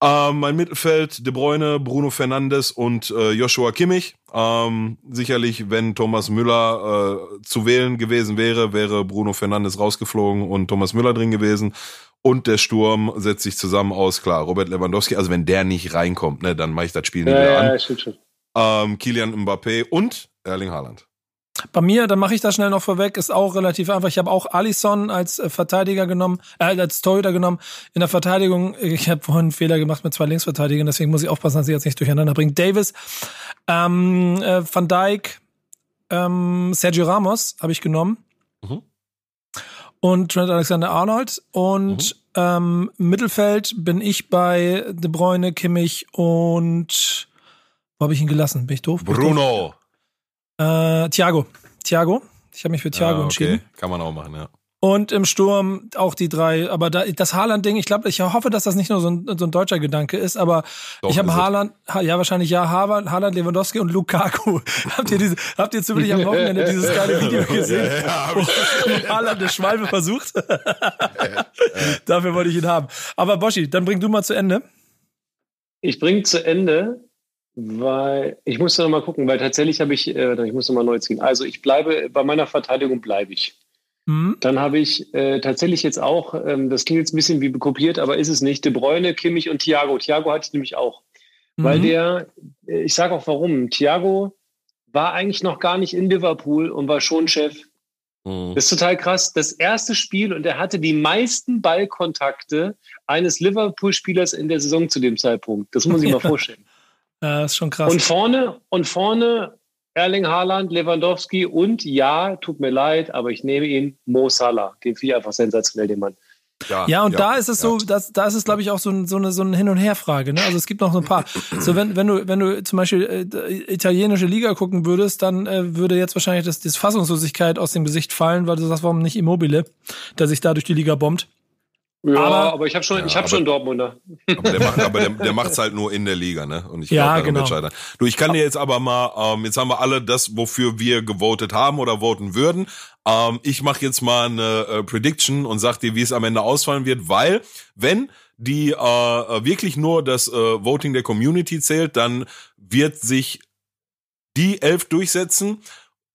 A: Ähm, mein Mittelfeld, De Bruyne, Bruno Fernandes und äh, Joshua Kimmich. Ähm, sicherlich, wenn Thomas Müller äh, zu wählen gewesen wäre, wäre Bruno Fernandes rausgeflogen und Thomas Müller drin gewesen. Und der Sturm setzt sich zusammen aus, klar, Robert Lewandowski. Also wenn der nicht reinkommt, ne, dann mache ich das Spiel nicht
C: Ja,
A: mehr
C: ja,
A: an.
C: ja, stimmt schon.
A: Ähm, Kilian Mbappé und Erling Haaland.
B: Bei mir, dann mache ich das schnell noch vorweg, ist auch relativ einfach. Ich habe auch Alisson als äh, Verteidiger genommen, äh, als Torhüter genommen. In der Verteidigung, ich habe vorhin einen Fehler gemacht mit zwei Linksverteidigern, deswegen muss ich aufpassen, dass ich jetzt nicht durcheinander bringe. Davis, ähm, äh, Van Dijk, ähm, Sergio Ramos habe ich genommen.
A: Mhm.
B: Und Trent Alexander-Arnold. Und ähm, Mittelfeld bin ich bei De Bruyne, Kimmich und wo habe ich ihn gelassen? Bin ich doof? Bin ich doof?
A: Bruno.
B: Äh, Thiago. Thiago. Ich habe mich für Thiago
A: Ah,
B: entschieden.
A: Kann man auch machen, ja.
B: Und im Sturm auch die drei. Aber da, das Haaland-Ding, ich glaube, ich hoffe, dass das nicht nur so ein, so ein deutscher Gedanke ist, aber
A: Doch,
B: ich habe. Haaland, ha, ja wahrscheinlich ja, Haaland, Haaland, Lewandowski und Lukaku. habt ihr diese, habt ihr zufällig am Wochenende dieses geile Video gesehen?
A: Ja,
B: wo Haaland eine Schwalbe versucht. Dafür wollte ich ihn haben. Aber Boschi, dann bring du mal zu Ende.
C: Ich bringe zu Ende, weil ich musste noch mal gucken, weil tatsächlich habe ich, äh, ich muss noch mal neu ziehen. Also ich bleibe, bei meiner Verteidigung bleibe ich.
B: Hm?
C: Dann habe ich äh, tatsächlich jetzt auch, ähm, das klingt jetzt ein bisschen wie kopiert, aber ist es nicht, De Bruyne, Kimmich und Thiago. Thiago hatte ich nämlich auch. Weil
B: Mhm.
C: der, äh, ich sage auch warum, Thiago war eigentlich noch gar nicht in Liverpool und war schon Chef.
A: Mhm.
C: Das ist total krass. Das erste Spiel und er hatte die meisten Ballkontakte eines Liverpool-Spielers in der Saison zu dem Zeitpunkt. Das muss man sich mal
B: Ja.
C: vorstellen.
B: Ja, ist schon krass.
C: Und vorne, und vorne Erling Haaland, Lewandowski und ja, tut mir leid, aber ich nehme ihn, Mo Salah. Den finde ich einfach sensationell, den Mann.
B: Ja, und da ist es
A: ja.
B: so, dass, da ist es, glaube ich, auch so, ein, so eine, so eine Hin- und Her-Frage. Ne? Also es gibt noch so ein paar. So, wenn, wenn du, wenn du zum Beispiel äh, italienische Liga gucken würdest, dann äh, würde jetzt wahrscheinlich das, das Fassungslosigkeit aus dem Gesicht fallen, weil du sagst, warum nicht Immobile, der sich da durch die Liga bombt.
C: Ja,
B: Aber-
C: aber, ich habe schon,
A: Ja,
C: ich habe
A: aber-
C: schon Dortmunder.
A: Aber der macht, aber der, der macht's halt nur in der Liga, ne? Und ich
B: Ja, genau.
A: scheitern. Du, ich kann dir jetzt aber mal, ähm, jetzt haben wir alle das, wofür wir gewotet haben oder voten würden. Ähm, ich mache jetzt mal eine äh, Prediction und sag dir, wie es am Ende ausfallen wird, weil wenn die äh, äh, wirklich nur das äh, Voting der Community zählt, dann wird sich die elf durchsetzen,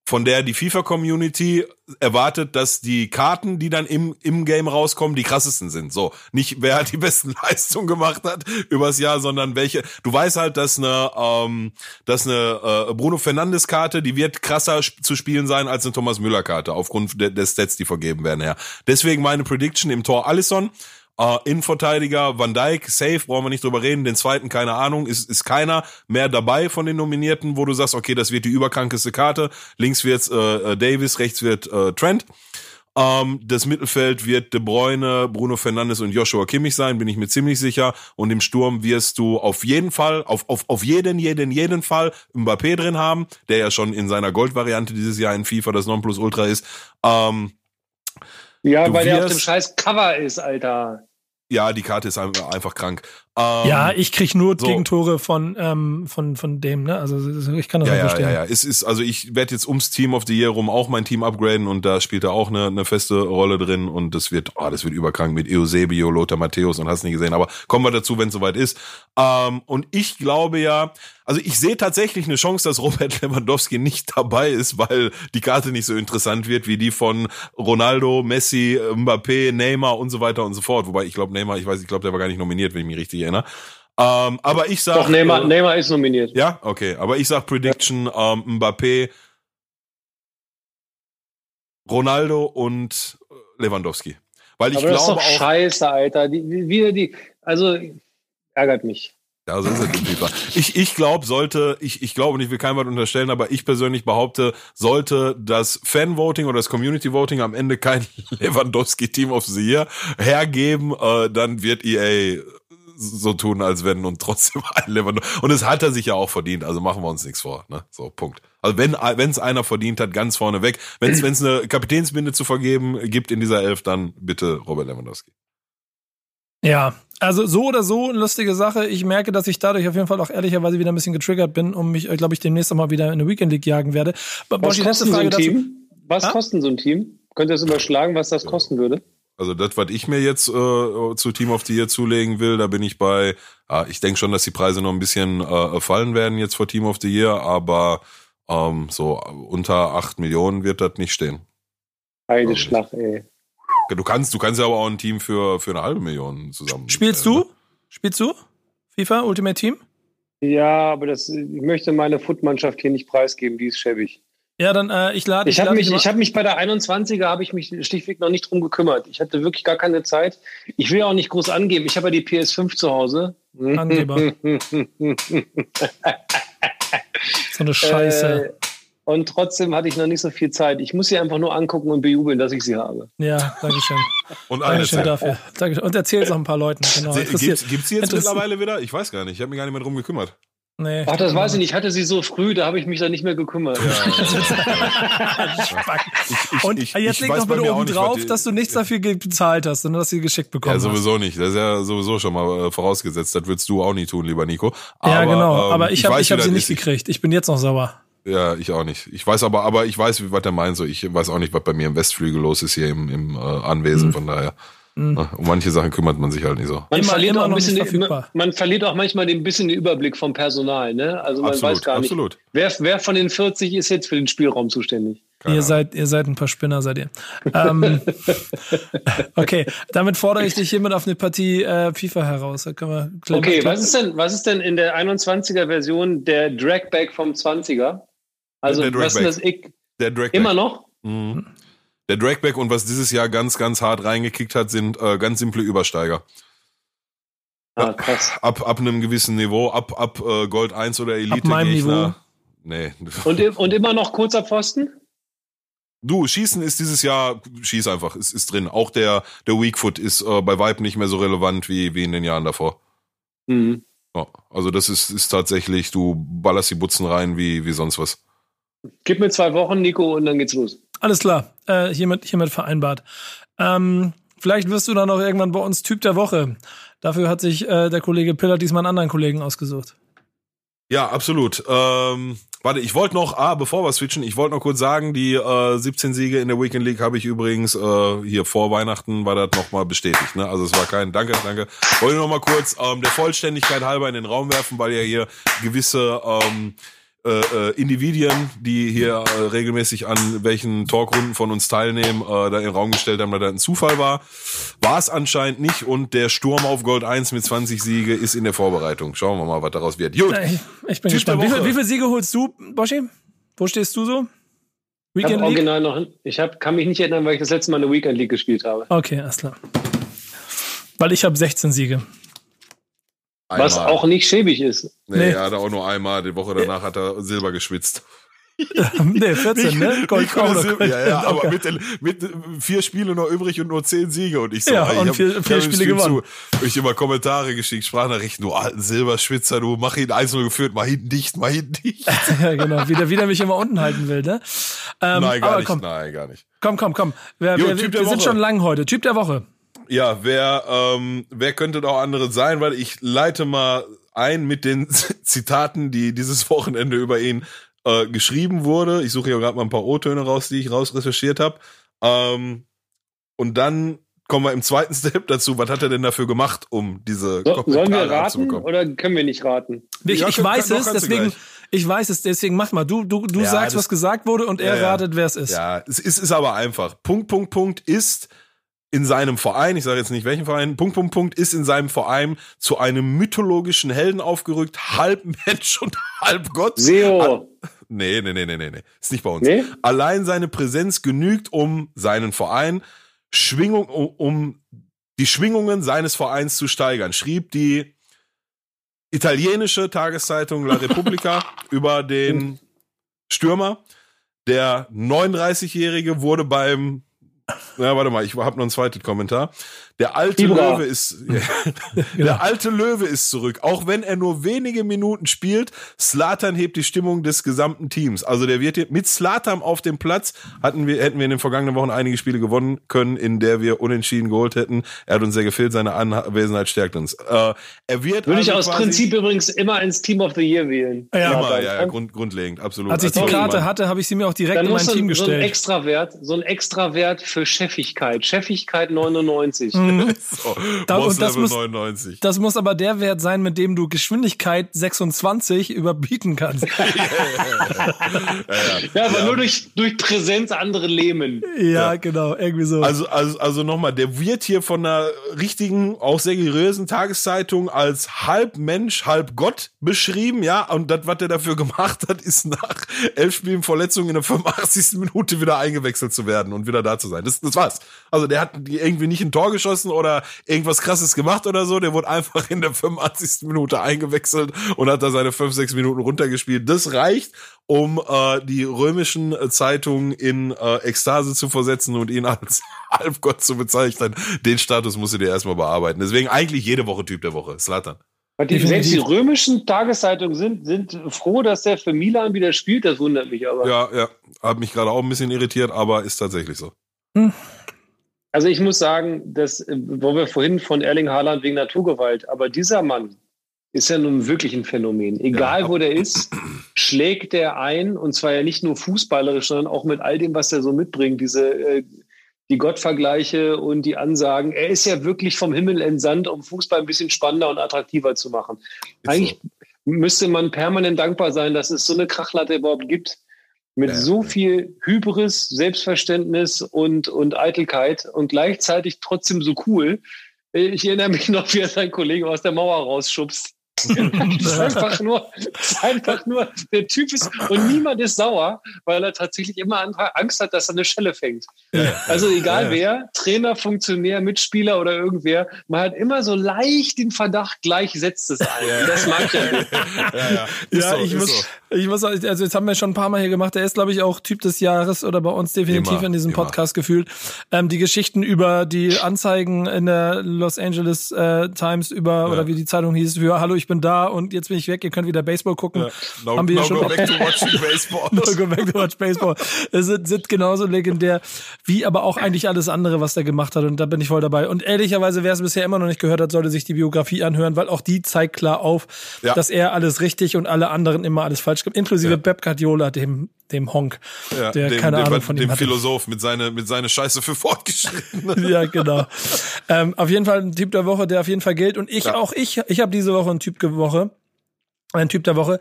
A: von der die FIFA-Community erwartet, dass die Karten, die dann im, im Game rauskommen, die krassesten sind. So, nicht wer halt die besten Leistungen gemacht hat übers Jahr, sondern welche. Du weißt halt, dass eine, ähm, dass eine äh, Bruno Fernandes Karte, die wird krasser zu spielen sein als eine Thomas Müller Karte aufgrund de des Stats, die vergeben werden. Ja. Deswegen meine Prediction im Tor Allison. Äh, Innenverteidiger Van Dijk, safe, brauchen wir nicht drüber reden. Den zweiten, keine Ahnung, ist, ist keiner mehr dabei von den Nominierten, wo du sagst, okay, das wird die überkrankeste Karte. Links wird's äh, äh, Davis, rechts wird äh, Trent. Ähm, das Mittelfeld wird De Bruyne, Bruno Fernandes und Joshua Kimmich sein, bin ich mir ziemlich sicher. Und im Sturm wirst du auf jeden Fall, auf, auf, auf jeden, jeden, jeden Fall Mbappé drin haben, der ja schon in seiner Goldvariante dieses Jahr in FIFA das Nonplusultra ist. Ähm,
C: ja, weil der auf dem scheiß Cover ist, Alter.
A: Ja, die Karte ist einfach krank.
B: Ähm, ja, ich krieg nur so. Gegentore von, ähm, von, von dem, ne? Also ich kann das
A: ja,
B: ja, verstehen.
A: Ja, ja, es ist, also ich werde jetzt ums Team of the Year rum auch mein Team upgraden und da spielt er auch eine, eine feste Rolle drin und das wird, oh, das wird überkrank mit Eusebio, Lothar Matthäus und hast nicht gesehen, aber kommen wir dazu, wenn es soweit ist. Ähm, und ich glaube ja, also ich sehe tatsächlich eine Chance, dass Robert Lewandowski nicht dabei ist, weil die Karte nicht so interessant wird wie die von Ronaldo, Messi, Mbappé, Neymar und so weiter und so fort. Wobei ich glaube, Neymar, ich weiß, ich glaube, der war gar nicht nominiert, wenn ich mich richtig erinnere. Ähm, aber ich sag.
C: Doch, Neymar, äh, Neymar ist nominiert.
A: Ja, okay. Aber ich sag Prediction, ja. ähm, Mbappé, Ronaldo und Lewandowski. Weil ich
C: aber
A: glaube
C: das ist doch auch, scheiße, Alter. Die, wieder die, also ärgert mich.
A: Ja, so ist es FIFA. Ich, ich glaube, sollte, ich, ich glaube nicht, will keinem was unterstellen, aber ich persönlich behaupte, sollte das Fan-Voting oder das Community-Voting am Ende kein Lewandowski-Team of the Year hergeben, äh, dann wird EA so tun, als wenn und trotzdem ein Lewandowski. Und es hat er sich ja auch verdient, also machen wir uns nichts vor. Ne? So, Punkt. Also wenn wenn es einer verdient hat, ganz vorne weg. Wenn es eine Kapitänsbinde zu vergeben gibt in dieser Elf, dann bitte Robert Lewandowski.
B: Ja, also so oder so eine lustige Sache. Ich merke, dass ich dadurch auf jeden Fall auch ehrlicherweise wieder ein bisschen getriggert bin und mich, glaube ich, demnächst auch mal wieder in eine Weekend League jagen werde.
C: Was kostet so ein Team? Was kostet so ein Team? Könnt ihr das überschlagen, was das kosten würde?
A: Also das, was ich mir jetzt äh, zu Team of the Year zulegen will, da bin ich bei, ah, ich denke schon, dass die Preise noch ein bisschen äh, fallen werden jetzt vor Team of the Year, aber ähm, so unter acht Millionen wird das nicht stehen.
C: Also Schlag, ey.
A: Du kannst, du kannst ja aber auch ein Team für, für eine halbe Million zusammen.
B: Spielst du? Ne? Spielst du? FIFA Ultimate Team?
C: Ja, aber das, ich möchte meine Footmannschaft hier nicht preisgeben, die ist schäbig.
B: Ja, dann äh, ich lade.
C: Ich, ich habe mich, ich habe mich bei der 21er habe ich mich schlichtweg noch nicht drum gekümmert. Ich hatte wirklich gar keine Zeit. Ich will auch nicht groß angeben. Ich habe ja die PS5 zu Hause. Angeber.
B: so eine Scheiße. Äh,
C: und trotzdem hatte ich noch nicht so viel Zeit. Ich muss sie einfach nur angucken und bejubeln, dass ich sie habe.
B: Ja, danke schön.
A: und Dankeschön
B: dafür. Dankeschön. Und erzähl es auch ein paar Leuten. Genau.
A: Gibt es sie jetzt mittlerweile wieder? Ich weiß gar nicht. Ich habe mich gar nicht mehr drum gekümmert.
C: Nee, Ach, das weiß ich nicht. Ich hatte sie so früh, da habe ich mich dann nicht mehr gekümmert. Ja.
B: und ich, jetzt leg noch bitte oben drauf, dass du nichts dafür bezahlt hast, sondern dass sie geschickt bekommen
A: Ja, sowieso hast. nicht. Das ist ja sowieso schon mal äh, vorausgesetzt. Das würdest du auch nie tun, lieber Nico.
B: Aber, ja, genau. Aber ähm, ich habe ich hab sie nicht gekriegt. Ich bin jetzt noch sauer.
A: Ja, ich auch nicht. Ich weiß aber, aber ich weiß, was der meint. So, ich weiß auch nicht, was bei mir im Westflügel los ist hier im, im äh, Anwesen. Hm. Von daher. Mhm. Um manche Sachen kümmert man sich halt nicht so.
C: Man, immer, verliert, immer auch ein bisschen den, man verliert auch manchmal ein bisschen den Überblick vom Personal. Ne? Also man absolut, weiß gar nicht, absolut. Wer, wer von den 40 ist jetzt für den Spielraum zuständig.
B: ihr seid, ihr seid ein paar Spinner, seid ihr. ähm, okay, damit fordere ich dich hiermit auf eine Partie äh, FIFA heraus. Da können
C: wir okay, was ist denn, was ist denn in der 21er Version der Dragback vom 20er? Also der was ist das? Ich, der Dragback. Immer noch? Mhm.
A: Der Dragback und was dieses Jahr ganz, ganz hart reingekickt hat, sind äh, ganz simple Übersteiger.
C: Ah, krass.
A: Ab, ab einem gewissen Niveau, ab, ab äh, Gold 1 oder Elite-Gegner. Nee.
C: Und, und immer noch kurzer Pfosten?
A: Du, Schießen ist dieses Jahr, schieß einfach, ist, ist drin. Auch der, der Weakfoot ist äh, bei Vibe nicht mehr so relevant wie, wie in den Jahren davor. Mhm. Ja, also das ist, ist tatsächlich, du ballerst die Butzen rein wie, wie sonst was.
C: Gib mir zwei Wochen, Nico, und dann geht's los.
B: Alles klar, äh, hiermit, hiermit vereinbart. Ähm, vielleicht wirst du dann noch irgendwann bei uns Typ der Woche. Dafür hat sich äh, der Kollege Piller diesmal einen anderen Kollegen ausgesucht.
A: Ja, absolut. Ähm, warte, ich wollte noch, ah, bevor wir switchen, ich wollte noch kurz sagen, die äh, 17 Siege in der Weekend League habe ich übrigens äh, hier vor Weihnachten war das nochmal bestätigt. Ne? Also es war kein, danke, danke. Wollte noch mal kurz ähm, der Vollständigkeit halber in den Raum werfen, weil ja hier gewisse ähm, äh, äh, Individuen, die hier äh, regelmäßig an welchen Talkrunden von uns teilnehmen, äh, da in den Raum gestellt haben, dass da ein Zufall war. War es anscheinend nicht und der Sturm auf Gold 1 mit 20 Siege ist in der Vorbereitung. Schauen wir mal, was daraus wird.
B: Gut. Ich, ich bin gespannt. Wie, viel, wie viele Siege holst du, Boschi? Wo stehst du so?
C: Weekend ich hab original noch, ich hab, kann mich nicht erinnern, weil ich das letzte Mal eine Weekend League gespielt habe.
B: Okay, alles klar. Weil ich habe 16 Siege.
C: Einmal. Was auch nicht schäbig ist.
A: Nee, nee, er hat auch nur einmal. Die Woche danach hat er Silber geschwitzt.
B: nee, 14, ne?
A: Gold, Gold, Gold, ja, ja, aber mit, mit vier Spiele noch übrig und nur zehn Siege und ich so,
B: ja, und
A: hab,
B: vier, vier Spiele gewonnen.
A: Zu, ich immer Kommentare geschickt, Sprachnachrichten, du alten Silberschwitzer, du mach ihn 1 geführt, mach ihn dicht, mach ihn dicht.
B: ja, genau, wie der, wie der mich immer unten halten will, ne?
A: Ähm, nein, gar nicht, komm, nein, gar nicht.
B: Komm, komm, komm. Wir, jo, wir, wir sind schon lang heute. Typ der Woche.
A: Ja, wer, ähm, wer könnte da auch andere sein? Weil ich leite mal ein mit den Zitaten, die dieses Wochenende über ihn äh, geschrieben wurde. Ich suche ja gerade mal ein paar O-Töne raus, die ich raus recherchiert habe. Ähm, und dann kommen wir im zweiten Step dazu. Was hat er denn dafür gemacht, um diese
C: so, Sollen wir raten oder können wir nicht raten?
B: Ich, ja, ich kann, weiß kann, es, deswegen, ich weiß es, deswegen mach mal. Du, du, du ja, sagst, das, was gesagt wurde und er ja, ratet, wer es ist.
A: Ja, es ist, ist aber einfach. Punkt, Punkt, Punkt ist in seinem Verein, ich sage jetzt nicht welchen Verein, Punkt, Punkt, Punkt, ist in seinem Verein zu einem mythologischen Helden aufgerückt, halb Mensch und halb Gott.
C: Seo.
A: Nee, nee, nee, nee, nee, nee. Ist nicht bei uns. Nee? Allein seine Präsenz genügt, um seinen Verein Schwingung, um, um die Schwingungen seines Vereins zu steigern, schrieb die italienische Tageszeitung La Repubblica über den Stürmer. Der 39-Jährige wurde beim ja, warte mal, ich habe noch einen zweiten Kommentar. Der alte Ibra. Löwe ist ja, genau. der alte Löwe ist zurück, auch wenn er nur wenige Minuten spielt. Slatan hebt die Stimmung des gesamten Teams. Also der wird mit Slatan auf dem Platz hatten wir hätten wir in den vergangenen Wochen einige Spiele gewonnen können, in der wir unentschieden geholt hätten. Er hat uns sehr gefehlt, seine Anwesenheit stärkt uns. Äh, er wird
C: würde also ich aus Prinzip übrigens immer ins Team of the Year wählen.
A: Ja, immer, ja, ja grund, grundlegend, absolut.
B: Als ich die Karte hatte, habe ich sie mir auch direkt Dann in mein Team gestellt. So
C: ein Extrawert, so ein Extrawert für Chefigkeit, Chefigkeit 99.
B: Mhm. so, da, und das muss, 99. das muss aber der Wert sein, mit dem du Geschwindigkeit 26 überbieten kannst. ja,
C: ja, aber nur durch, durch Präsenz andere lähmen.
B: Ja, genau, irgendwie so.
A: Also, also, also nochmal, der wird hier von einer richtigen, auch seriösen Tageszeitung als halb Mensch, halb Gott beschrieben, ja, und das, was er dafür gemacht hat, ist nach elf Spielen Verletzungen in der 85. Minute wieder eingewechselt zu werden und wieder da zu sein. Das, das war's. Also der hat irgendwie nicht ein Tor geschossen oder irgendwas krasses gemacht oder so. Der wurde einfach in der 85. Minute eingewechselt und hat da seine 5, 6 Minuten runtergespielt. Das reicht, um äh, die römischen Zeitungen in äh, Ekstase zu versetzen und ihn als Halbgott zu bezeichnen. Den Status musst du dir erstmal bearbeiten. Deswegen eigentlich jede Woche Typ der Woche. Slatan.
C: Die, selbst die römischen Tageszeitungen sind, sind froh, dass der für Milan wieder spielt. Das wundert mich aber.
A: Ja, ja. Hat mich gerade auch ein bisschen irritiert, aber ist tatsächlich so.
C: Hm. Also ich muss sagen, dass, äh, wo wir vorhin von Erling Haaland wegen Naturgewalt, aber dieser Mann ist ja nun wirklich ein Phänomen. Egal ja. wo der ist, schlägt der ein und zwar ja nicht nur fußballerisch, sondern auch mit all dem, was er so mitbringt, diese äh, die Gottvergleiche und die Ansagen. Er ist ja wirklich vom Himmel entsandt, um Fußball ein bisschen spannender und attraktiver zu machen. Eigentlich müsste man permanent dankbar sein, dass es so eine Krachlatte überhaupt gibt mit ja. so viel Hybris, Selbstverständnis und, und Eitelkeit und gleichzeitig trotzdem so cool. Ich erinnere mich noch, wie er seinen Kollegen aus der Mauer rausschubst ist einfach nur, ist einfach nur, der Typ ist, und niemand ist sauer, weil er tatsächlich immer Angst hat, dass er eine Schelle fängt. Also egal wer, Trainer, Funktionär, Mitspieler oder irgendwer, man hat immer so leicht den Verdacht, gleich setzt es ein. Das mag ich ja.
B: Ja, ja. So, ich, muss, so. Ich muss, also jetzt haben wir schon ein paar Mal hier gemacht, der ist, glaube ich, auch Typ des Jahres oder bei uns definitiv immer, in diesem immer. Podcast gefühlt. Ähm, die Geschichten über die Anzeigen in der Los Angeles äh, Times über, oder wie die Zeitung hieß, für Hallo, ich bin da und jetzt bin ich weg, ihr könnt wieder Baseball gucken. Ja.
A: No, Haben wir no schon go back to watching baseball. no
B: go back to watch baseball. Es sind, sind genauso legendär, wie aber auch eigentlich alles andere, was der gemacht hat und da bin ich voll dabei. Und ehrlicherweise, wer es bisher immer noch nicht gehört hat, sollte sich die Biografie anhören, weil auch die zeigt klar auf, ja. dass er alles richtig und alle anderen immer alles falsch gibt, inklusive ja. Pep Guardiola, dem dem Honk, ja, der dem, keine dem, Ahnung von
A: dem
B: ihm
A: hatte. Philosoph mit seine mit seine Scheiße für fortgeschritten.
B: ja, genau. ähm, auf jeden Fall ein Typ der Woche, der auf jeden Fall gilt und ich ja. auch ich ich habe diese Woche einen Typ der Woche, ein Typ der Woche,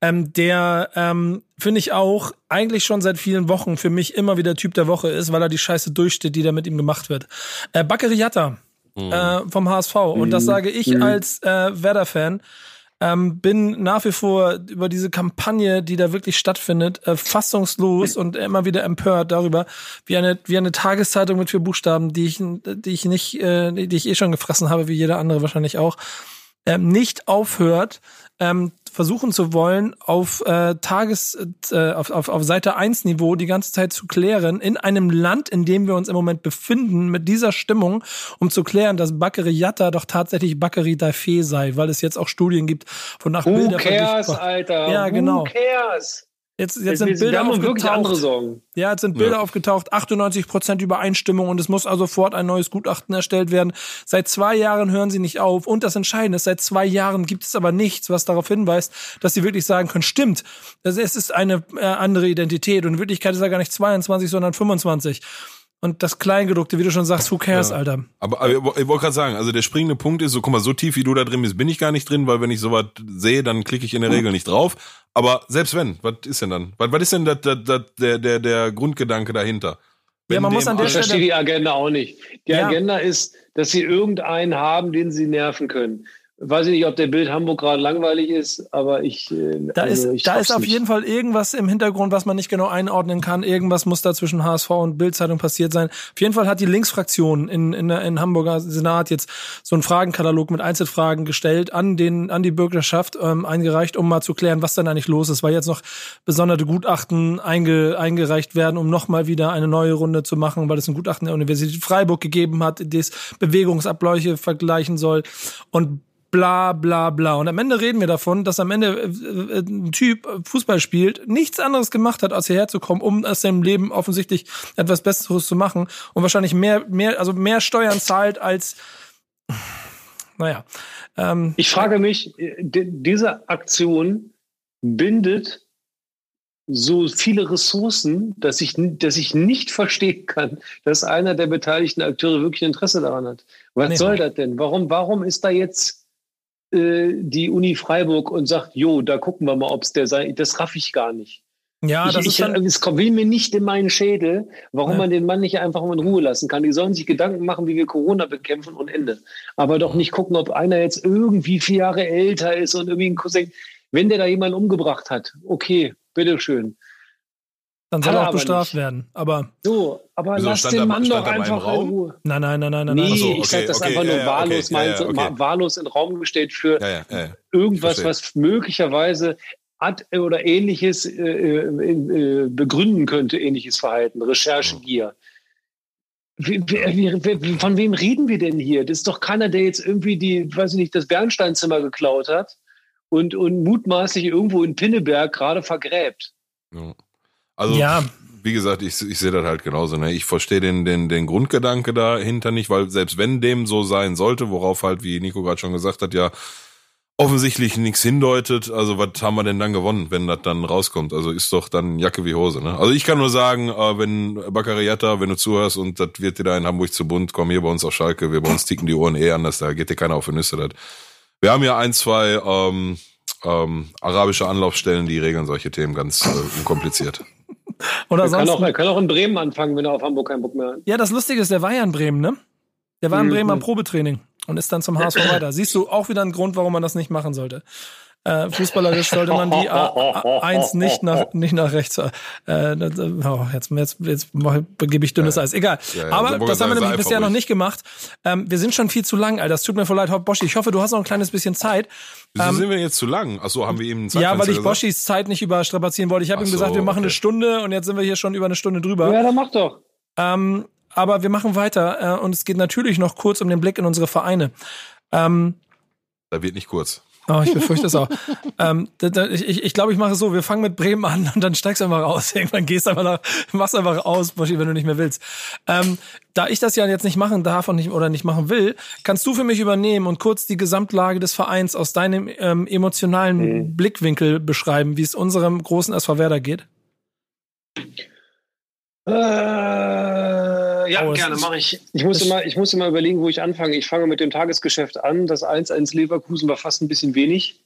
B: ähm, der ähm, finde ich auch eigentlich schon seit vielen Wochen für mich immer wieder Typ der Woche ist, weil er die Scheiße durchsteht, die da mit ihm gemacht wird. Äh, Bakary Yatta mhm. äh, vom HSV und das mhm. sage ich mhm. als äh, Werder-Fan ähm, bin nach wie vor über diese Kampagne, die da wirklich stattfindet, äh, fassungslos und immer wieder empört darüber, wie eine, wie eine Tageszeitung mit vier Buchstaben, die ich, die ich nicht, äh, die ich eh schon gefressen habe, wie jeder andere wahrscheinlich auch, ähm, nicht aufhört, ähm, versuchen zu wollen, auf äh, Tages, äh, auf, auf, auf Seite 1 Niveau die ganze Zeit zu klären, in einem Land, in dem wir uns im Moment befinden, mit dieser Stimmung, um zu klären, dass Bakary Yatta doch tatsächlich Bakary Daifé sei, weil es jetzt auch Studien gibt, wonach
C: Who
B: Bilder
C: cares, Alter?
B: Ja, genau.
C: Who cares?
B: Jetzt, jetzt sind Bilder
C: haben wirklich andere
B: aufgetaucht.
C: Sorgen.
B: Ja, jetzt sind Bilder
A: Ja.
B: aufgetaucht, 98 Prozent Übereinstimmung und es muss also sofort ein neues Gutachten erstellt werden. Seit zwei Jahren hören sie nicht auf und das Entscheidende ist, seit zwei Jahren gibt es aber nichts, was darauf hinweist, dass sie wirklich sagen können, stimmt, also es ist eine äh, andere Identität und in Wirklichkeit ist er gar nicht 22, sondern 25. Und das Kleingedruckte, wie du schon sagst, who cares,
A: Ja.
B: Alter?
A: Aber, aber ich wollte gerade sagen, also der springende Punkt ist so, guck mal, so tief wie du da drin bist, bin ich gar nicht drin, weil wenn ich sowas sehe, dann klicke ich in der Regel nicht drauf. Aber selbst wenn, was ist denn dann? Was, was ist denn das, das, das, der, der, der Grundgedanke dahinter? Wenn
B: Ja, man muss an der
C: Ich
B: Stelle-
C: verstehe die Agenda auch nicht. Die
B: Ja.
C: Agenda ist, dass sie irgendeinen haben, den sie nerven können. Weiß ich nicht, ob der Bild Hamburg gerade langweilig ist, aber ich. äh,
B: Da
C: also
B: ist,
C: ich
B: da ist auf
C: nicht.
B: jeden Fall irgendwas im Hintergrund, was man nicht genau einordnen kann. Irgendwas muss da zwischen HSV und Bildzeitung passiert sein. Auf jeden Fall hat die Linksfraktion in, in, in Hamburger Senat jetzt so einen Fragenkatalog mit Einzelfragen gestellt an den, an die Bürgerschaft ähm, eingereicht, um mal zu klären, was denn eigentlich los ist, weil jetzt noch besondere Gutachten einge, eingereicht werden, um nochmal wieder eine neue Runde zu machen, weil es ein Gutachten der Universität Freiburg gegeben hat, das Bewegungsabläufe vergleichen soll und bla bla bla. Und am Ende reden wir davon, dass am Ende äh, äh, ein Typ Fußball spielt, nichts anderes gemacht hat, als hierher zu kommen, um aus seinem Leben offensichtlich etwas Besseres zu machen und wahrscheinlich mehr, mehr, also mehr Steuern zahlt als, naja. Ähm,
C: Ich frage mich, di- diese Aktion bindet so viele Ressourcen, dass ich, dass ich nicht verstehen kann, dass einer der beteiligten Akteure wirklich Interesse daran hat. Was
B: Nee.
C: soll das denn? Warum, warum ist da jetzt äh, die Uni Freiburg und sagt, jo, da gucken wir mal, ob es der sei? Das raff ich gar nicht.
B: ja,
C: ich,
B: das ist
C: ich,
B: schon,
C: es kommt will mir nicht in meinen Schädel, warum
B: Ja.
C: man den Mann nicht einfach mal in Ruhe lassen kann. Die sollen sich Gedanken machen, wie wir Corona bekämpfen und Ende. Aber doch nicht gucken, ob einer jetzt irgendwie vier Jahre älter ist und irgendwie ein Cousin. Wenn der da jemanden umgebracht hat, okay, bitteschön.
B: Dann soll
C: hat
B: er auch bestraft
C: nicht.
B: werden. Aber
C: So, aber
A: Wieso,
C: lass den Mann doch einfach in
A: Raum?
C: Ruhe.
B: nein, nein, nein, nein, nein.
C: Nee, ich sag das
A: okay,
C: einfach nur wahllos, wahllos in den Raum gestellt für
A: Ja, ja, ja.
C: irgendwas, was möglicherweise ad oder ähnliches äh, äh, äh, begründen könnte, ähnliches Verhalten, Recherchegier. Wie, wie, wie, von wem reden wir denn hier? Das ist doch keiner, der jetzt irgendwie die, weiß ich nicht, das Bernsteinzimmer geklaut hat und, und mutmaßlich irgendwo in Pinneberg gerade vergräbt.
A: Ja. Also,
B: Ja.
A: wie gesagt, ich, ich sehe das halt genauso. Ne? Ich verstehe den, den, den Grundgedanke dahinter nicht, weil selbst wenn dem so sein sollte, worauf halt, wie Nico gerade schon gesagt hat, ja offensichtlich nichts hindeutet, also was haben wir denn dann gewonnen, wenn das dann rauskommt? Also ist doch dann Jacke wie Hose. Ne? Also ich kann nur sagen, äh, wenn Baccariata, wenn du zuhörst und das wird dir da in Hamburg zu bunt, komm hier bei uns auf Schalke, wir bei uns ticken die Ohren eh anders, da geht dir keiner auf die Nüsse. Das. Wir haben ja ein, zwei ähm, ähm, arabische Anlaufstellen, die regeln solche Themen ganz äh, unkompliziert.
B: Oder
C: Er kann,
B: sonst.
C: auch, er kann auch in Bremen anfangen, wenn er auf Hamburg keinen Bock mehr hat.
B: Ja, das Lustige ist, der war ja in Bremen, ne? Der war in
C: Mhm.
B: Bremen am Probetraining und ist dann zum HSV weiter. Siehst du auch wieder einen Grund, warum man das nicht machen sollte. Äh, fußballerisch sollte man die A- A1 nicht nach, nicht nach rechts. Äh, äh, oh, jetzt, jetzt, jetzt mach- gebe ich dünnes Eis. Egal.
A: Ja, ja,
B: Aber das haben wir nämlich bisher noch nicht gemacht. Ähm, wir sind schon viel zu lang, Alter. Das tut mir voll leid, Boschi. Ich hoffe, du hast noch ein kleines bisschen Zeit.
A: Wieso
B: Ähm,
A: sind wir jetzt zu lang? Ach so, haben wir eben ein
B: Ja, weil ich
A: gesagt?
B: Boschis Zeit nicht überstrapazieren wollte. Ich habe ihm gesagt,
A: so,
B: wir machen
A: okay.
B: eine Stunde und jetzt sind wir hier schon über eine Stunde drüber.
C: Ja, dann mach doch.
B: Ähm, aber wir machen weiter äh, und es geht natürlich noch kurz um den Blick in unsere Vereine. Ähm,
A: Da wird nicht kurz.
B: Oh, ich befürchte es auch. ähm, da, da, ich ich, ich glaube, ich mache es so, wir fangen mit Bremen an und dann steigst du einfach raus. Irgendwann gehst du einfach nach, machst einfach aus, wenn du nicht mehr willst. Ähm, da ich das ja jetzt nicht machen darf und nicht, oder nicht machen will, kannst du für mich übernehmen und kurz die Gesamtlage des Vereins aus deinem ähm, emotionalen
C: Mhm.
B: Blickwinkel beschreiben, wie es unserem großen SV Werder geht?
C: Äh, ja,
B: Oh, es
C: gerne, mache ich. Ich muss, immer, ich muss immer überlegen, wo ich anfange. Ich fange mit dem Tagesgeschäft an. Das 1-1 Leverkusen war fast ein bisschen wenig.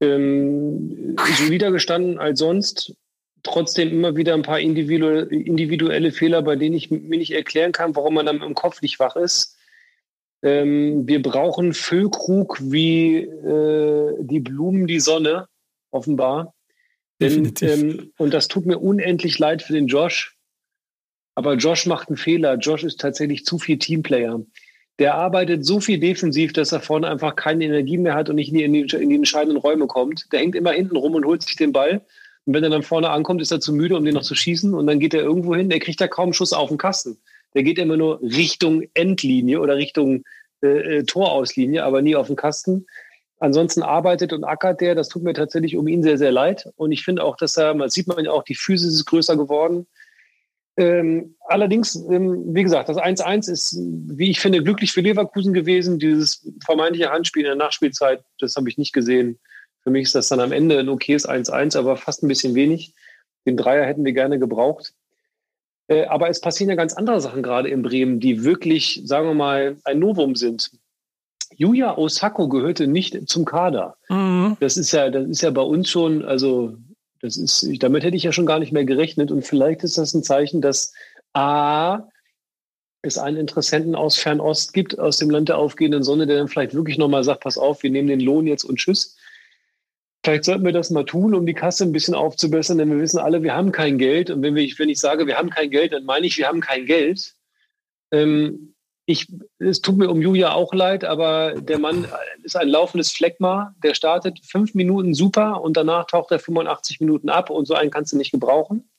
C: Ähm, solider gestanden als sonst. Trotzdem immer wieder ein paar individuelle, individuelle Fehler, bei denen ich mir nicht erklären kann, warum man dann im Kopf nicht wach ist. Ähm, wir brauchen Füllkrug wie äh, die Blumen die Sonne, offenbar. Denn,
B: Definitiv.
C: ähm, und das tut mir unendlich leid für den Josh. Aber Josh macht einen Fehler. Josh ist tatsächlich zu viel Teamplayer. der arbeitet so viel defensiv, dass er vorne einfach keine Energie mehr hat und nicht in die, in die entscheidenden Räume kommt. Der hängt immer hinten rum und holt sich den Ball. Und wenn er dann vorne ankommt, ist er zu müde, um den noch zu schießen. Und dann geht er irgendwo hin. Der kriegt da kaum Schuss auf den Kasten. Der geht immer nur Richtung Endlinie oder Richtung äh, äh Torauslinie, aber nie auf den Kasten. Ansonsten arbeitet und ackert der. Das tut mir tatsächlich um ihn sehr, sehr leid. Und ich finde auch, dass er, man sieht man ja auch, die Physis ist größer geworden. Ähm, allerdings, ähm, wie gesagt, das 1-1 ist, wie ich finde, glücklich für Leverkusen gewesen. Dieses vermeintliche Handspiel in der Nachspielzeit, das habe ich nicht gesehen. Für mich ist das dann am Ende ein okayes 1-1, aber fast ein bisschen wenig. Den Dreier hätten wir gerne gebraucht. Äh, aber es passieren ja ganz andere Sachen gerade in Bremen, die wirklich, sagen wir mal, ein Novum sind. Yuya Osako gehörte nicht zum Kader. Mhm. Das ist ja, das ist ja bei uns schon, also das ist, damit hätte ich ja schon gar nicht mehr gerechnet. Und vielleicht ist das ein Zeichen, dass A, es einen Interessenten aus Fernost gibt, aus dem Land der aufgehenden Sonne, der dann vielleicht wirklich nochmal sagt, pass auf, wir nehmen den Lohn jetzt und tschüss. Vielleicht sollten wir das mal tun, um die Kasse ein bisschen aufzubessern, denn wir wissen alle, wir haben kein Geld. Und wenn, wir, wenn ich sage, wir haben kein Geld, dann meine ich, wir haben kein Geld. Ähm, ich, es tut mir um Julia auch leid, aber der Mann ist ein laufendes Fleckma. Der startet fünf Minuten super und danach taucht er 85 Minuten ab und so einen kannst du nicht gebrauchen.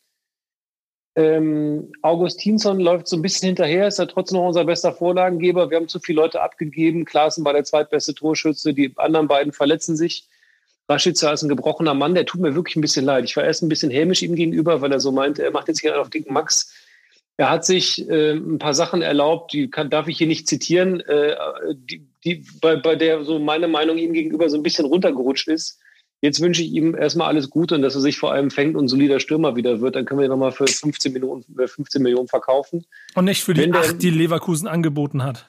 C: Ähm, Augustinsson läuft so ein bisschen hinterher, ist ja trotzdem noch unser bester Vorlagengeber. Wir haben zu viele Leute abgegeben. Klaassen war der zweitbeste Torschütze, die anderen beiden verletzen sich. Rashica ist ein gebrochener Mann, der tut mir wirklich ein bisschen leid. Ich war erst ein bisschen hämisch ihm gegenüber, weil er so meinte, er macht jetzt hier auf dicken Max er hat sich äh, ein paar Sachen erlaubt, die kann, darf ich hier nicht zitieren, äh, die, die bei, bei der so meine Meinung ihm gegenüber so ein bisschen runtergerutscht ist. Jetzt wünsche ich ihm erstmal alles Gute und dass er sich vor allem fängt und solider Stürmer wieder wird. Dann können wir ihn nochmal für 15 Millionen, 15 Millionen verkaufen.
B: Und nicht für die Wenn acht, die Leverkusen angeboten hat.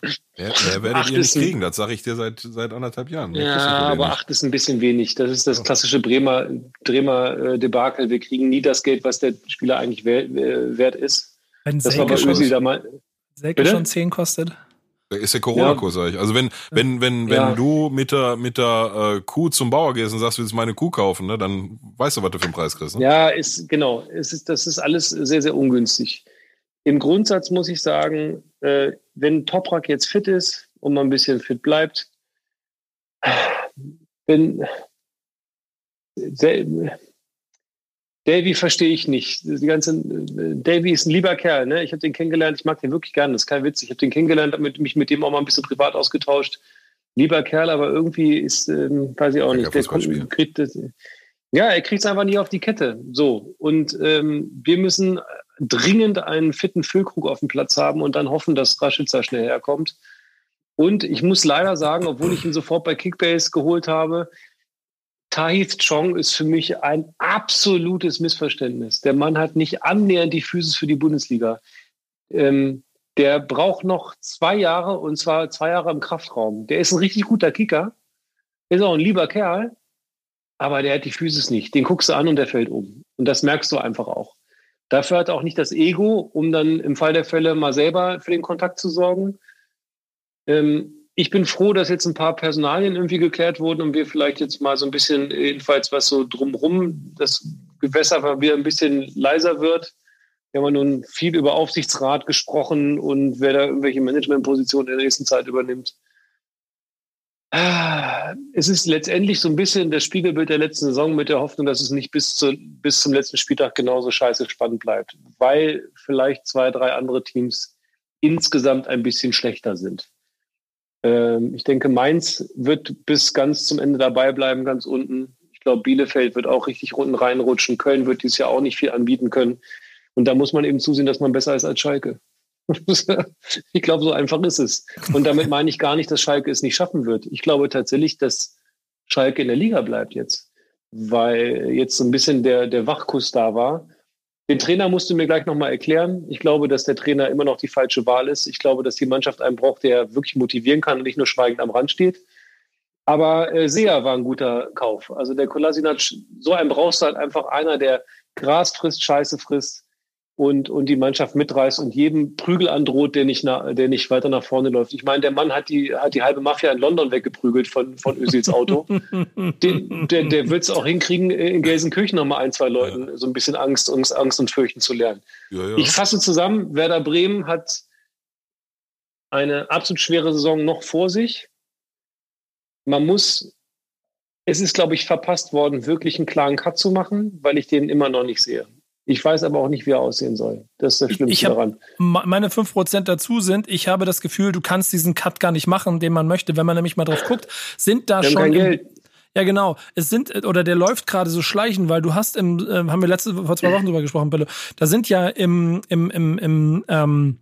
A: Wer, wer werdet acht ihr nicht kriegen? Das sage ich dir seit, seit anderthalb Jahren.
C: Ja, aber acht ist ein bisschen wenig. Das ist das klassische Bremer, Bremer äh, Debakel. Wir kriegen nie das Geld, was der Spieler eigentlich wert, äh, wert ist.
B: Wenn das Selke, schon, da mal, Selke schon 10 kostet.
A: Ist der Corona-Kurs, ja. sag ich. Also wenn, wenn, wenn, wenn ja. du mit der, mit der äh, Kuh zum Bauer gehst und sagst, du willst meine Kuh kaufen, ne, dann weißt du, was du für einen Preis kriegst. Ne?
C: Ja, ist, genau. Es ist, das ist alles sehr, sehr ungünstig. Im Grundsatz muss ich sagen, äh, wenn Toprak jetzt fit ist und mal ein bisschen fit bleibt, wenn Davy verstehe ich nicht. Die ganze, Davy ist ein lieber Kerl. Ne? Ich habe den kennengelernt. Ich mag den wirklich gerne. Das ist kein Witz. Ich habe den kennengelernt, damit mich mit dem auch mal ein bisschen privat ausgetauscht. Lieber Kerl, aber irgendwie ist, ähm, weiß ich auch nicht. Der kommt, kriegt das, ja, er kriegt es einfach nie auf die Kette. So. Und ähm, wir müssen dringend einen fitten Füllkrug auf dem Platz haben und dann hoffen, dass Raschitzer schnell herkommt. Und ich muss leider sagen, obwohl ich ihn sofort bei Kickbase geholt habe, Tahith Chong ist für mich ein absolutes Missverständnis. Der Mann hat nicht annähernd die Physis für die Bundesliga. Ähm, der braucht noch zwei Jahre und zwar zwei Jahre im Kraftraum. Der ist ein richtig guter Kicker, ist auch ein lieber Kerl, aber der hat die Physis nicht. Den guckst du an und der fällt um. Und das merkst du einfach auch. Dafür hat er auch nicht das Ego, um dann im Fall der Fälle mal selber für den Kontakt zu sorgen. Ähm, ich bin froh, dass jetzt ein paar Personalien irgendwie geklärt wurden und wir vielleicht jetzt mal so ein bisschen, jedenfalls was so drumrum, das Gewässer wieder ein bisschen leiser wird. Wir haben ja nun viel über Aufsichtsrat gesprochen und wer da irgendwelche Managementpositionen in der nächsten Zeit übernimmt. Es ist letztendlich so ein bisschen das Spiegelbild der letzten Saison mit der Hoffnung, dass es nicht bis, zu, bis zum letzten Spieltag genauso scheiße spannend bleibt, weil vielleicht zwei, drei andere Teams insgesamt ein bisschen schlechter sind. Ähm, ich denke, Mainz wird bis ganz zum Ende dabei bleiben, ganz unten. Ich glaube, Bielefeld wird auch richtig unten reinrutschen. Köln wird dieses Jahr auch nicht viel anbieten können. Und da muss man eben zusehen, dass man besser ist als Schalke. ich glaube, so einfach ist es. Und damit meine ich gar nicht, dass Schalke es nicht schaffen wird. Ich glaube tatsächlich, dass Schalke in der Liga bleibt jetzt, weil jetzt so ein bisschen der, der Wachkuss da war. Den Trainer musst du mir gleich nochmal erklären. Ich glaube, dass der Trainer immer noch die falsche Wahl ist. Ich glaube, dass die Mannschaft einen braucht, der wirklich motivieren kann und nicht nur schweigend am Rand steht. Aber äh, Sea war ein guter Kauf. Also der Kolasinac, so einen brauchst du halt einfach einer, der Gras frisst, Scheiße frisst, und, und die Mannschaft mitreißt und jedem Prügel androht, der nicht, na, der nicht weiter nach vorne läuft. Ich meine, der Mann hat die, hat die halbe Mafia in London weggeprügelt von, von Özils Auto. Den, der der wird es auch hinkriegen, in Gelsenkirchen nochmal ein, zwei Leuten so ein bisschen Angst, Angst, Angst und Fürchten zu lernen. Ja, ja. Ich fasse zusammen, Werder Bremen hat eine absolut schwere Saison noch vor sich. Man muss, es ist, glaube ich, verpasst worden, wirklich einen klaren Cut zu machen, weil ich den immer noch nicht sehe. Ich weiß aber auch nicht, wie er aussehen soll. Das ist das Schlimmste
B: ich hab,
C: daran.
B: Meine 5% dazu sind, ich habe das Gefühl, du kannst diesen Cut gar nicht machen, den man möchte. Wenn man nämlich mal drauf guckt, sind da schon. Im, ja, genau. Es sind, oder der läuft gerade so schleichen, weil du hast im, äh, haben wir letzte, vor zwei Wochen drüber gesprochen, Billo, da sind ja im, im, im, im, ähm,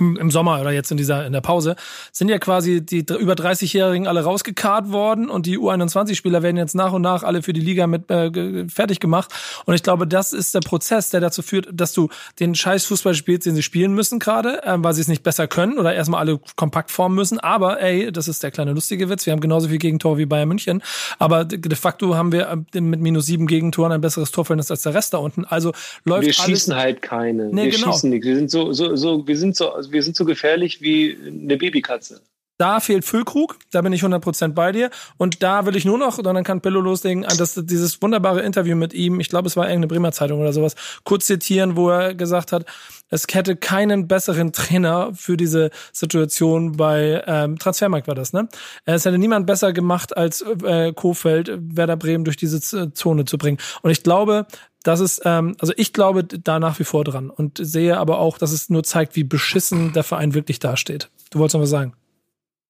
B: im, im Sommer oder jetzt in dieser in der Pause sind ja quasi die über 30-Jährigen alle rausgekarrt worden und die U21-Spieler werden jetzt nach und nach alle für die Liga mit äh, fertig gemacht und ich glaube, das ist der Prozess, der dazu führt, dass du den Scheiß Fußball spielst, den sie spielen müssen gerade, äh, weil sie es nicht besser können oder erstmal alle kompakt formen müssen. Aber ey, das ist der kleine lustige Witz. Wir haben genauso viel Gegentor wie Bayern München, aber de facto haben wir äh, mit minus sieben Gegentoren ein besseres Torverhältnis als der Rest da unten. Also läuft
C: wir schießen halt keine. Nee, wir genau. schießen nichts. Wir sind so so so wir sind so wir sind so gefährlich wie eine Babykatze.
B: Da fehlt Füllkrug, da bin ich 100% bei dir. Und da will ich nur noch, und dann kann Pillow loslegen, das, dieses wunderbare Interview mit ihm, ich glaube, es war irgendeine Bremer Zeitung oder sowas, kurz zitieren, wo er gesagt hat, es hätte keinen besseren Trainer für diese Situation bei ähm, Transfermarkt war das, ne? Es hätte niemand besser gemacht als äh, Kofeld, Werder Bremen durch diese Zone zu bringen. Und ich glaube, das ist, ähm, also ich glaube da nach wie vor dran und sehe aber auch, dass es nur zeigt, wie beschissen der Verein wirklich dasteht. Du wolltest noch was sagen?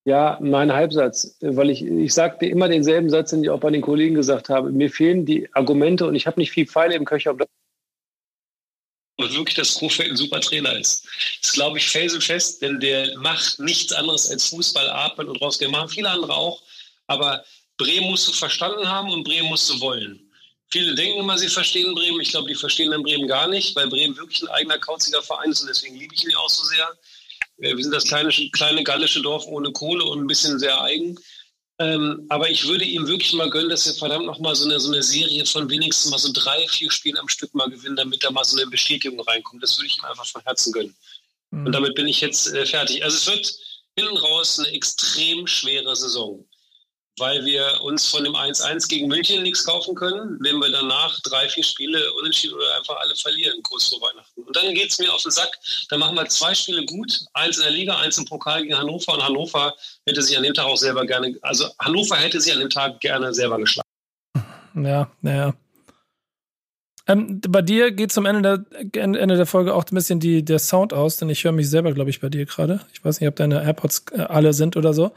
C: Ja, mein Halbsatz, weil ich, ich sagte immer denselben Satz, den ich auch bei den Kollegen gesagt habe. Mir fehlen die Argumente und ich habe nicht viel Pfeile im Köcher, ob wirklich das Kofeld ein super Trainer ist. Das glaube ich felsenfest, denn der macht nichts anderes als Fußball atmen und rausgehen. Machen viele andere auch, aber Bremen musst du verstanden haben und Bremen musst du wollen. Viele denken immer, sie verstehen Bremen. Ich glaube, die verstehen dann Bremen gar nicht, weil Bremen wirklich ein eigener kauziger Verein ist und deswegen liebe ich ihn auch so sehr. Äh, wir sind das kleine, kleine gallische Dorf ohne Kohle und ein bisschen sehr eigen. Ähm, aber ich würde ihm wirklich mal gönnen, dass er verdammt noch mal so eine, so eine Serie von wenigstens mal so drei, vier Spielen am Stück mal gewinnt, damit da mal so eine Bestätigung reinkommt. Das würde ich ihm einfach von Herzen gönnen. Mhm. Und damit bin ich jetzt äh, fertig. Also es wird hinten raus eine extrem schwere Saison weil wir uns von dem 1-1 gegen München nichts kaufen können, wenn wir danach drei, vier Spiele unentschieden oder einfach alle verlieren, kurz vor Weihnachten. Und dann geht es mir auf den Sack. Dann machen wir zwei Spiele gut, eins in der Liga, eins im Pokal gegen Hannover. Und Hannover hätte sich an dem Tag auch selber gerne, also Hannover hätte sich an dem Tag gerne selber geschlagen.
B: Ja, naja. Ähm, bei dir geht zum Ende der, Ende der Folge auch ein bisschen die, der Sound aus, denn ich höre mich selber, glaube ich, bei dir gerade. Ich weiß nicht, ob deine AirPods äh, alle sind oder so.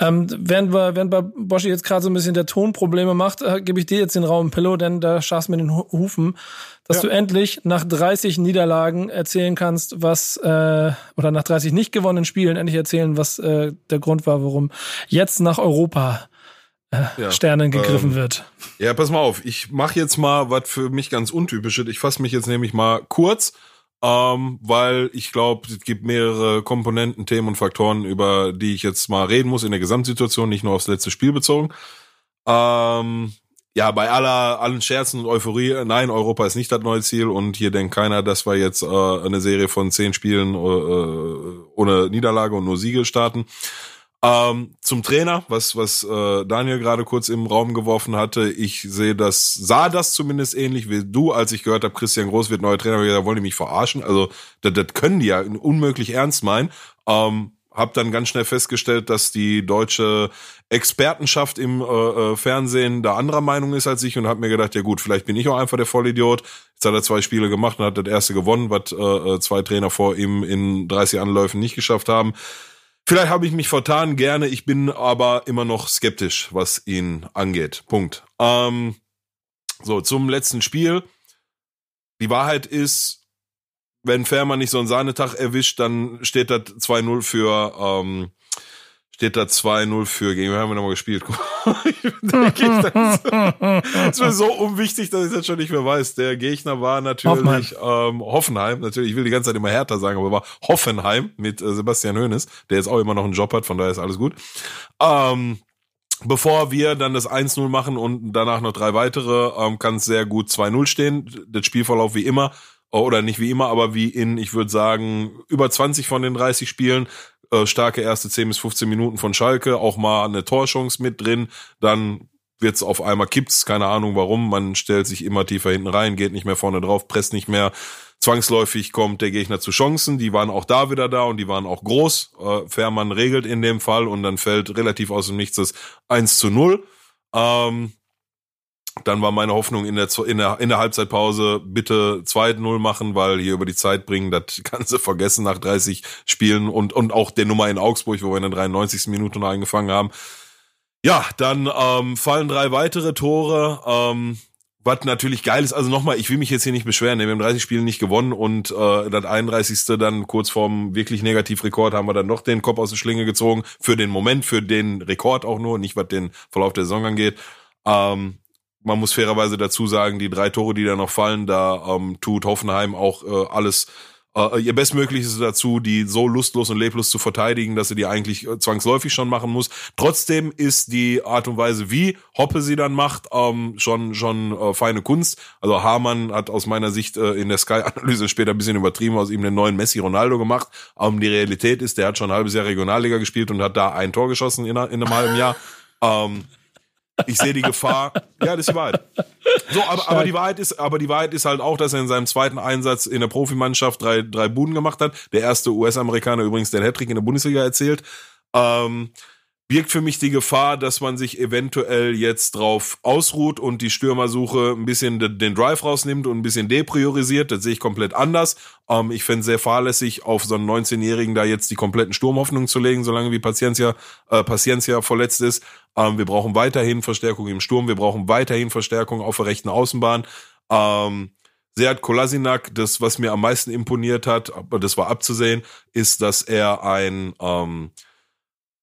B: Ähm, während, wir, während bei Boschi jetzt gerade so ein bisschen der Ton Probleme macht, äh, gebe ich dir jetzt den Raum Pillow, denn da schaust mir den Hufen, dass ja. du endlich nach 30 Niederlagen erzählen kannst, was, äh, oder nach 30 nicht gewonnenen Spielen endlich erzählen, was äh, der Grund war, warum jetzt nach Europa äh, ja, Sternen gegriffen ähm, wird.
A: Ja, pass mal auf, ich mache jetzt mal was für mich ganz untypisch ist. Ich fasse mich jetzt nämlich mal kurz ähm, weil ich glaube, es gibt mehrere Komponenten, Themen und Faktoren, über die ich jetzt mal reden muss in der Gesamtsituation, nicht nur aufs letzte Spiel bezogen. Ähm, ja, bei aller allen Scherzen und Euphorie, nein, Europa ist nicht das neue Ziel und hier denkt keiner, dass wir jetzt äh, eine Serie von zehn Spielen äh, ohne Niederlage und nur Siege starten. Ähm, zum Trainer, was was äh, Daniel gerade kurz im Raum geworfen hatte, ich sehe das, sah das zumindest ähnlich wie du, als ich gehört habe, Christian Groß wird neuer Trainer, da wollen die mich verarschen. Also das, das können die ja unmöglich ernst meinen. Ähm, hab dann ganz schnell festgestellt, dass die deutsche Expertenschaft im äh, äh, Fernsehen da anderer Meinung ist als ich und hab mir gedacht, ja gut, vielleicht bin ich auch einfach der Vollidiot. Jetzt hat er zwei Spiele gemacht und hat das erste gewonnen, was äh, äh zwei Trainer vor ihm in 30 Anläufen nicht geschafft haben. Vielleicht habe ich mich vertan, gerne. Ich bin aber immer noch skeptisch, was ihn angeht. Punkt. Ähm, so, zum letzten Spiel. Die Wahrheit ist, wenn Fährmann nicht so einen Sahnetag erwischt, dann steht das 2-0 für ähm, steht da 2-0 für, gegen wen haben wir nochmal gespielt? das ist so unwichtig, dass ich das schon nicht mehr weiß. Der Gegner war natürlich Hoffenheim. Ähm, Hoffenheim, natürlich, ich will die ganze Zeit immer härter sagen, aber war Hoffenheim mit äh, Sebastian Hoeneß, der jetzt auch immer noch einen Job hat, von daher ist alles gut. Ähm, bevor wir dann das 1-0 machen und danach noch drei weitere, ähm, kann es sehr gut 2-0 stehen. Der Spielverlauf wie immer, oder nicht wie immer, aber wie in, ich würde sagen, über 20 von den 30 Spielen äh, starke erste 10 bis 15 Minuten von Schalke, auch mal eine Torchance mit drin, dann wird's auf einmal kippt's, keine Ahnung warum, man stellt sich immer tiefer hinten rein, geht nicht mehr vorne drauf, presst nicht mehr. zwangsläufig kommt der Gegner zu Chancen. Die waren auch da wieder da und die waren auch groß. Äh, Fährmann regelt in dem Fall und dann fällt relativ aus dem Nichts das 1 zu 0. Ähm, dann war meine Hoffnung in der, in der, in der Halbzeitpause, bitte 2-0 machen, weil hier über die Zeit bringen, das du vergessen nach 30 Spielen und, und auch der Nummer in Augsburg, wo wir in der 93. Minute noch eingefangen haben. Ja, dann ähm, fallen drei weitere Tore. Ähm, was natürlich geil ist, also nochmal, ich will mich jetzt hier nicht beschweren, wir haben 30 Spiele nicht gewonnen und äh, das 31. dann kurz vorm wirklich Negativrekord haben wir dann noch den Kopf aus der Schlinge gezogen. Für den Moment, für den Rekord auch nur, nicht was den Verlauf der Saison angeht. Ähm, man muss fairerweise dazu sagen, die drei Tore, die da noch fallen, da ähm, tut Hoffenheim auch äh, alles äh, ihr Bestmögliches dazu, die so lustlos und leblos zu verteidigen, dass sie die eigentlich äh, zwangsläufig schon machen muss. Trotzdem ist die Art und Weise, wie Hoppe sie dann macht, ähm, schon schon äh, feine Kunst. Also Hamann hat aus meiner Sicht äh, in der Sky-Analyse später ein bisschen übertrieben, aus ihm den neuen Messi Ronaldo gemacht. Ähm, die Realität ist, der hat schon ein halbes Jahr Regionalliga gespielt und hat da ein Tor geschossen in, in einem halben Jahr. Ähm, ich sehe die Gefahr. Ja, das ist die Wahrheit. So, aber, aber die Wahrheit ist, aber die Wahrheit ist halt auch, dass er in seinem zweiten Einsatz in der Profimannschaft drei, drei Buden gemacht hat. Der erste US-Amerikaner übrigens, der Hattrick in der Bundesliga erzählt. Ähm, birgt für mich die Gefahr, dass man sich eventuell jetzt drauf ausruht und die Stürmersuche ein bisschen den Drive rausnimmt und ein bisschen depriorisiert. Das sehe ich komplett anders. Ähm, ich fände sehr fahrlässig, auf so einen 19-Jährigen da jetzt die kompletten Sturmhoffnungen zu legen, solange wie Paciencia, äh, Paciencia verletzt ist. Ähm, wir brauchen weiterhin Verstärkung im Sturm. Wir brauchen weiterhin Verstärkung auf der rechten Außenbahn. Ähm, Seat Kolasinak, das, was mir am meisten imponiert hat, aber das war abzusehen, ist, dass er ein, ähm,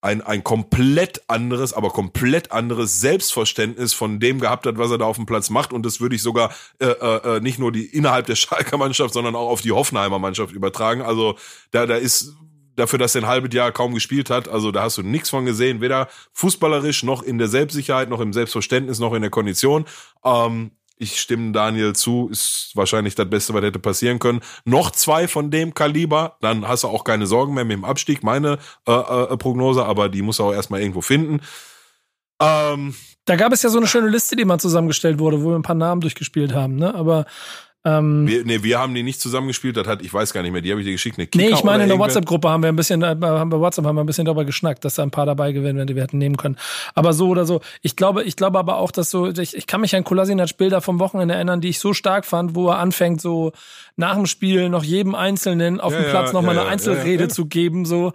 A: ein, ein komplett anderes, aber komplett anderes Selbstverständnis von dem gehabt hat, was er da auf dem Platz macht. Und das würde ich sogar äh, äh, nicht nur die innerhalb der Schalker Mannschaft, sondern auch auf die Hoffenheimer Mannschaft übertragen. Also da, da ist dafür, dass er ein halbes Jahr kaum gespielt hat, also da hast du nichts von gesehen, weder fußballerisch noch in der Selbstsicherheit, noch im Selbstverständnis, noch in der Kondition. Ähm, ich stimme Daniel zu, ist wahrscheinlich das Beste, was hätte passieren können. Noch zwei von dem Kaliber, dann hast du auch keine Sorgen mehr mit dem Abstieg, meine äh, äh, Prognose, aber die muss auch erstmal irgendwo finden.
B: Ähm, da gab es ja so eine schöne Liste, die mal zusammengestellt wurde, wo wir ein paar Namen durchgespielt haben, ne? Aber
A: ähm, wir, nee, wir haben die nicht zusammengespielt, das hat, ich weiß gar nicht mehr, die habe ich dir geschickt.
B: Eine nee, ich meine, in der WhatsApp-Gruppe haben wir ein bisschen, äh, haben bei WhatsApp haben wir ein bisschen darüber geschnackt, dass da ein paar dabei gewesen wären, die wir hätten nehmen können. Aber so oder so. Ich glaube, ich glaube aber auch, dass so, ich, ich kann mich an Kolasinac Bilder vom Wochenende erinnern, die ich so stark fand, wo er anfängt, so nach dem Spiel noch jedem Einzelnen auf ja, dem Platz ja, noch mal ja, eine Einzelrede zu geben, so.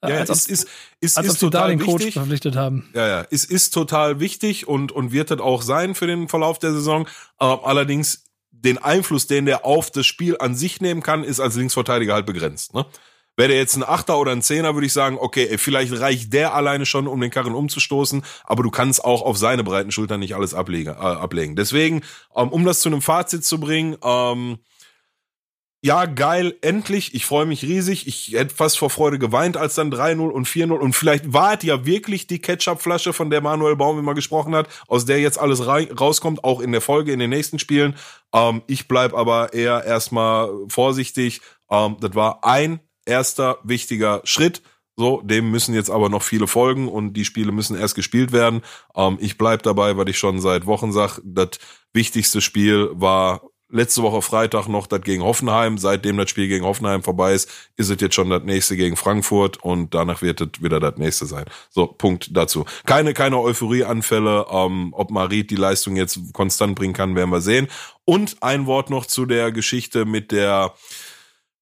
A: Äh, ja, als ist, ist, ist,
B: als
A: ist
B: total den Coach wichtig. verpflichtet haben.
A: Ja, ja, es ist total wichtig und, und wird das auch sein für den Verlauf der Saison. Uh, allerdings den Einfluss, den der auf das Spiel an sich nehmen kann, ist als Linksverteidiger halt begrenzt. Ne? Wäre der jetzt ein Achter oder ein Zehner, würde ich sagen, okay, vielleicht reicht der alleine schon, um den Karren umzustoßen, aber du kannst auch auf seine breiten Schultern nicht alles ablegen. Äh, ablegen. Deswegen, ähm, um das zu einem Fazit zu bringen, ähm, ja, geil, endlich, ich freue mich riesig. Ich hätte fast vor Freude geweint, als dann 3-0 und 4-0. Und vielleicht war es ja wirklich die Ketchup-Flasche, von der Manuel Baum immer gesprochen hat, aus der jetzt alles rauskommt, auch in der Folge, in den nächsten Spielen. Ähm, ich bleib aber eher erstmal vorsichtig. Ähm, das war ein erster wichtiger Schritt. So, dem müssen jetzt aber noch viele folgen und die Spiele müssen erst gespielt werden. Ähm, ich bleib dabei, weil ich schon seit Wochen sag, das wichtigste Spiel war letzte Woche Freitag noch das gegen Hoffenheim. Seitdem das Spiel gegen Hoffenheim vorbei ist, ist es jetzt schon das nächste gegen Frankfurt und danach wird es wieder das nächste sein. So, Punkt dazu. Keine, keine Euphorie-Anfälle. Ähm, ob Marit die Leistung jetzt konstant bringen kann, werden wir sehen. Und ein Wort noch zu der Geschichte mit der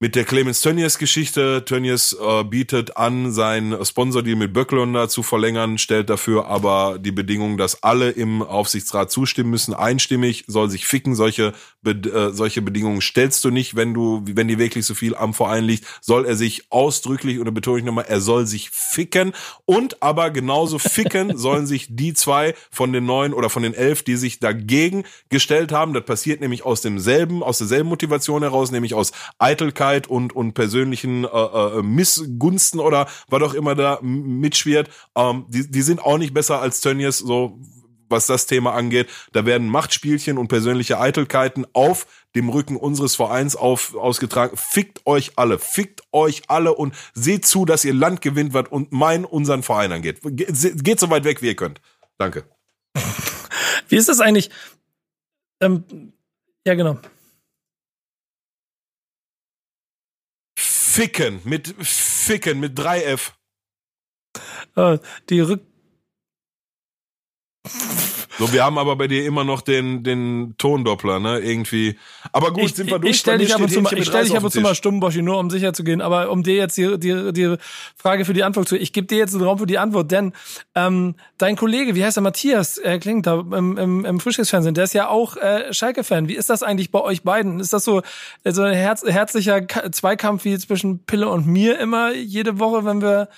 A: mit der Clemens Tönnies Geschichte. Tönnies äh, bietet an, sein Sponsordeal mit Böcklunder zu verlängern, stellt dafür aber die Bedingung, dass alle im Aufsichtsrat zustimmen müssen, einstimmig, soll sich ficken. Solche, äh, solche Bedingungen stellst du nicht, wenn du, wenn dir wirklich so viel am Verein liegt, soll er sich ausdrücklich, oder betone ich nochmal, er soll sich ficken. Und aber genauso ficken sollen sich die zwei von den neun oder von den elf, die sich dagegen gestellt haben. Das passiert nämlich aus demselben, aus derselben Motivation heraus, nämlich aus Eitelkeit Eitelkeit und, und persönlichen äh, äh, Missgunsten oder was auch immer da mitschwirrt, ähm, die, die sind auch nicht besser als Tönnies, so was das Thema angeht. Da werden Machtspielchen und persönliche Eitelkeiten auf dem Rücken unseres Vereins auf, ausgetragen. Fickt euch alle, fickt euch alle und seht zu, dass ihr Land gewinnt, was und mein, unseren Verein angeht. Geht, geht so weit weg, wie ihr könnt. Danke.
B: Wie ist das eigentlich? Ähm, ja, genau.
A: Ficken, mit Ficken, mit 3F.
B: Äh, die Rück
A: So, wir haben aber bei dir immer noch den, den Tondoppler, ne? Irgendwie. Aber gut,
B: ich,
A: sind wir durch.
B: Ich stelle dich
A: mir
B: ab und
A: steht
B: zu mal, ich stell dich zu mal stumm, Boschi, nur um sicher zu gehen. Aber um dir jetzt die, die, die Frage für die Antwort zu, ich gebe dir jetzt einen Raum für die Antwort, denn ähm, dein Kollege, wie heißt er, Matthias, äh, klingt da im, im, im Frühstücksfernsehen, der ist ja auch äh, Schalke-Fan. Wie ist das eigentlich bei euch beiden? Ist das so, so ein herz, herzlicher Ka- Zweikampf wie zwischen Pille und mir immer jede Woche, wenn wir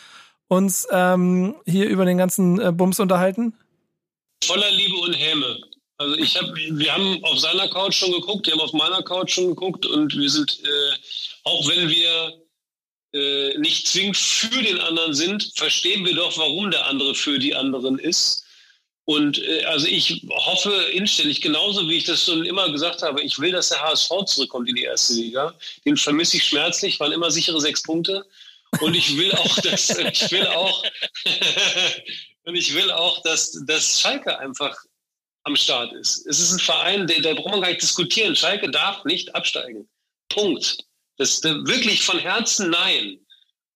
B: uns ähm, hier über den ganzen äh, Bums unterhalten?
C: Voller Liebe und Häme. Also ich habe, wir haben auf seiner Couch schon geguckt, wir haben auf meiner Couch schon geguckt und wir sind, äh, auch wenn wir äh, nicht zwingend für den anderen sind, verstehen wir doch, warum der andere für die anderen ist. Und äh, also ich hoffe inständig, genauso wie ich das schon immer gesagt habe, ich will, dass der HSV zurückkommt in die erste Liga. Den vermisse ich schmerzlich, waren immer sichere sechs Punkte. Und ich will auch, dass ich will auch und ich will auch, dass, dass Schalke einfach am Start ist. Es ist ein Verein, der, der braucht man gar nicht diskutieren. Schalke darf nicht absteigen. Punkt. Das ist wirklich von Herzen nein.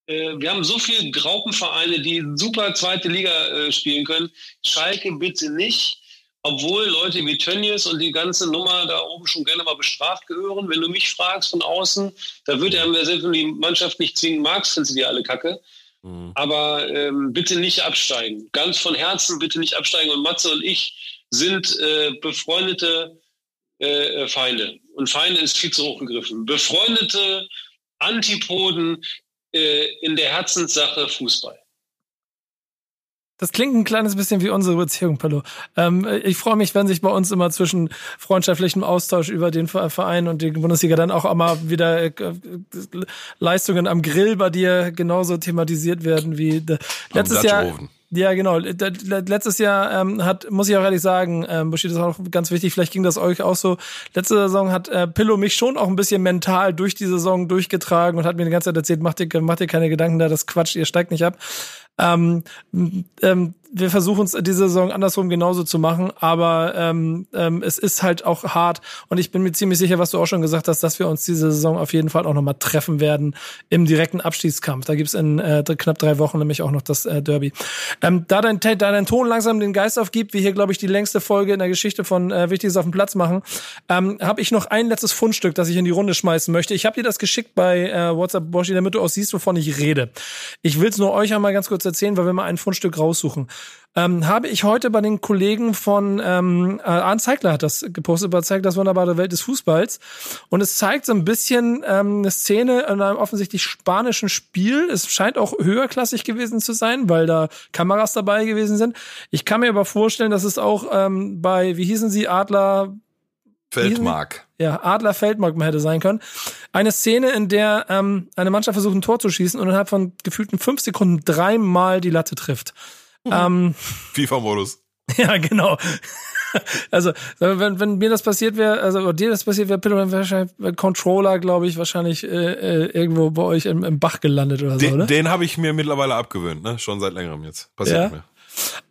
C: Äh, wir haben so viele Graupenvereine, die super zweite Liga äh, spielen können. Schalke bitte nicht. Obwohl Leute wie Tönnies und die ganze Nummer da oben schon gerne mal bestraft gehören. Wenn du mich fragst von außen, da wird er, selbst wenn du die Mannschaft nicht zwingend magst, findest du die alle kacke.
A: Mhm.
C: Aber ähm, bitte nicht absteigen. Ganz von Herzen bitte nicht absteigen. Und Matze und ich sind äh, befreundete äh, Feinde. Und Feinde ist viel zu hoch gegriffen. Befreundete Antipoden äh, in der Herzenssache Fußball.
B: Das klingt ein kleines bisschen wie unsere Beziehung, Palo. Ähm, ich freue mich, wenn sich bei uns immer zwischen freundschaftlichem Austausch über den Ver- Verein und die Bundesliga dann auch mal wieder äh, Leistungen am Grill bei dir genauso thematisiert werden wie letztes Jahr. Ja, genau. Le- le- Letztes Jahr ähm, hat, muss ich auch ehrlich sagen, ähm, das ist auch ganz wichtig, vielleicht ging das euch auch so. Letzte Saison hat äh, Pillow mich schon auch ein bisschen mental durch die Saison durchgetragen und hat mir die ganze Zeit erzählt, macht dir, macht dir keine Gedanken da, das Quatsch, ihr steigt nicht ab. Ähm, ähm, wir versuchen es diese Saison andersrum genauso zu machen, aber ähm, ähm, es ist halt auch hart und ich bin mir ziemlich sicher, was du auch schon gesagt hast, dass wir uns diese Saison auf jeden Fall auch nochmal treffen werden im direkten Abstiegskampf. Da gibt's in äh, knapp drei Wochen nämlich auch noch das äh, Derby. Ähm, da, dein, da dein Ton langsam den Geist aufgibt, wie hier, glaube ich, die längste Folge in der Geschichte von äh, Wichtiges auf dem Platz machen, ähm, habe ich noch ein letztes Fundstück, das ich in die Runde schmeißen möchte. Ich habe dir das geschickt bei äh, WhatsApp, Boshi, damit du auch siehst, wovon ich rede. Ich will es nur euch einmal ganz kurz erzählen, weil wir mal ein Fundstück raussuchen. Ähm, habe ich heute bei den Kollegen von ähm, äh, Arndt Zeigler hat das gepostet, bei Zeigt das wunderbare Welt des Fußballs. Und es zeigt so ein bisschen ähm, eine Szene in einem offensichtlich spanischen Spiel. Es scheint auch höherklassig gewesen zu sein, weil da Kameras dabei gewesen sind. Ich kann mir aber vorstellen, dass es auch ähm, bei, wie hießen sie, Adler,
A: Feldmark.
B: ja, Adler Feldmark mal hätte sein können. Eine Szene, in der ähm, eine Mannschaft versucht, ein Tor zu schießen und innerhalb von gefühlten fünf Sekunden dreimal die Latte trifft. Ähm,
A: FIFA-Modus.
B: ja, genau. Also, wenn, wenn mir das passiert wäre, also oder dir das passiert wäre, Pillow, dann wäre wahrscheinlich Controller, glaube ich, wahrscheinlich äh, äh, irgendwo bei euch im, im Bach gelandet oder so,
A: Den, den habe ich mir mittlerweile abgewöhnt, ne? Schon seit längerem jetzt. Passiert
B: Ja?
A: mehr.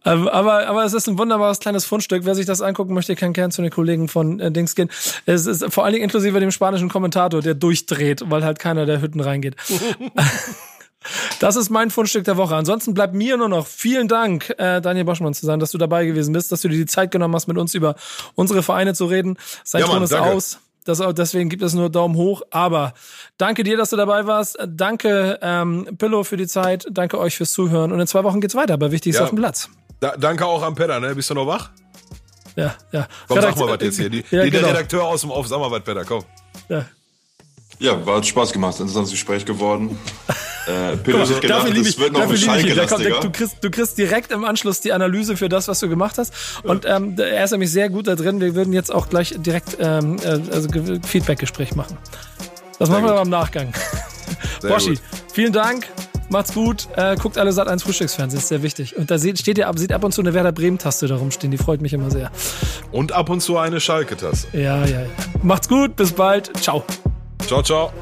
B: Ähm, aber, aber es ist ein wunderbares kleines Fundstück. Wer sich das angucken möchte, kann gern zu den Kollegen von äh, Dings gehen. Es ist vor allen Dingen inklusive dem spanischen Kommentator, der durchdreht, weil halt keiner der Hütten reingeht. Das ist mein Fundstück der Woche. Ansonsten bleibt mir nur noch vielen Dank, äh, Daniel Boschmann zu sein, dass du dabei gewesen bist, dass du dir die Zeit genommen hast, mit uns über unsere Vereine zu reden. Sein
A: Ja,
B: Ton ist
A: danke.
B: aus. Das, deswegen gibt es nur Daumen hoch. Aber danke dir, dass du dabei warst. Danke, ähm, Pillow, für die Zeit. Danke euch fürs Zuhören. Und in zwei Wochen geht's weiter bei Wichtiges
A: Ja.
B: auf dem Platz.
A: Da, danke auch am Pedder, ne? Bist du noch wach?
B: Ja, ja.
A: Komm, sag
B: Redakt-
A: mal was jetzt hier. Die,
B: ja,
A: die,
B: genau.
A: Der Redakteur aus dem Auf, sag mal was, Pedder, komm.
B: Ja.
D: Ja, war hat Spaß gemacht. Interessantes Gespräch geworden. Äh, hat
B: Dafür
D: gedacht,
B: liebe ich, dafür liebe ich. Der kommt, du, kriegst, du kriegst direkt im Anschluss die Analyse für das, was du gemacht hast. Und ähm, er ist nämlich sehr gut da drin. Wir würden jetzt auch gleich direkt ähm, äh, also Ge- Feedback-Gespräch machen. Das machen wir
A: gut.
B: aber im Nachgang.
A: Sehr
B: Boschi,
A: gut.
B: vielen Dank. Macht's gut. Äh, guckt alle Sat 1 Frühstücksfernsehen, ist sehr wichtig. Und da seht, steht ihr ab, sieht ab und zu eine Werder Bremen-Taste da rumstehen. Die freut mich immer sehr.
A: Und ab und zu eine Schalke-Tasse.
B: Ja, ja, ja. Macht's gut. Bis bald. Ciao.
A: Ciao, ciao.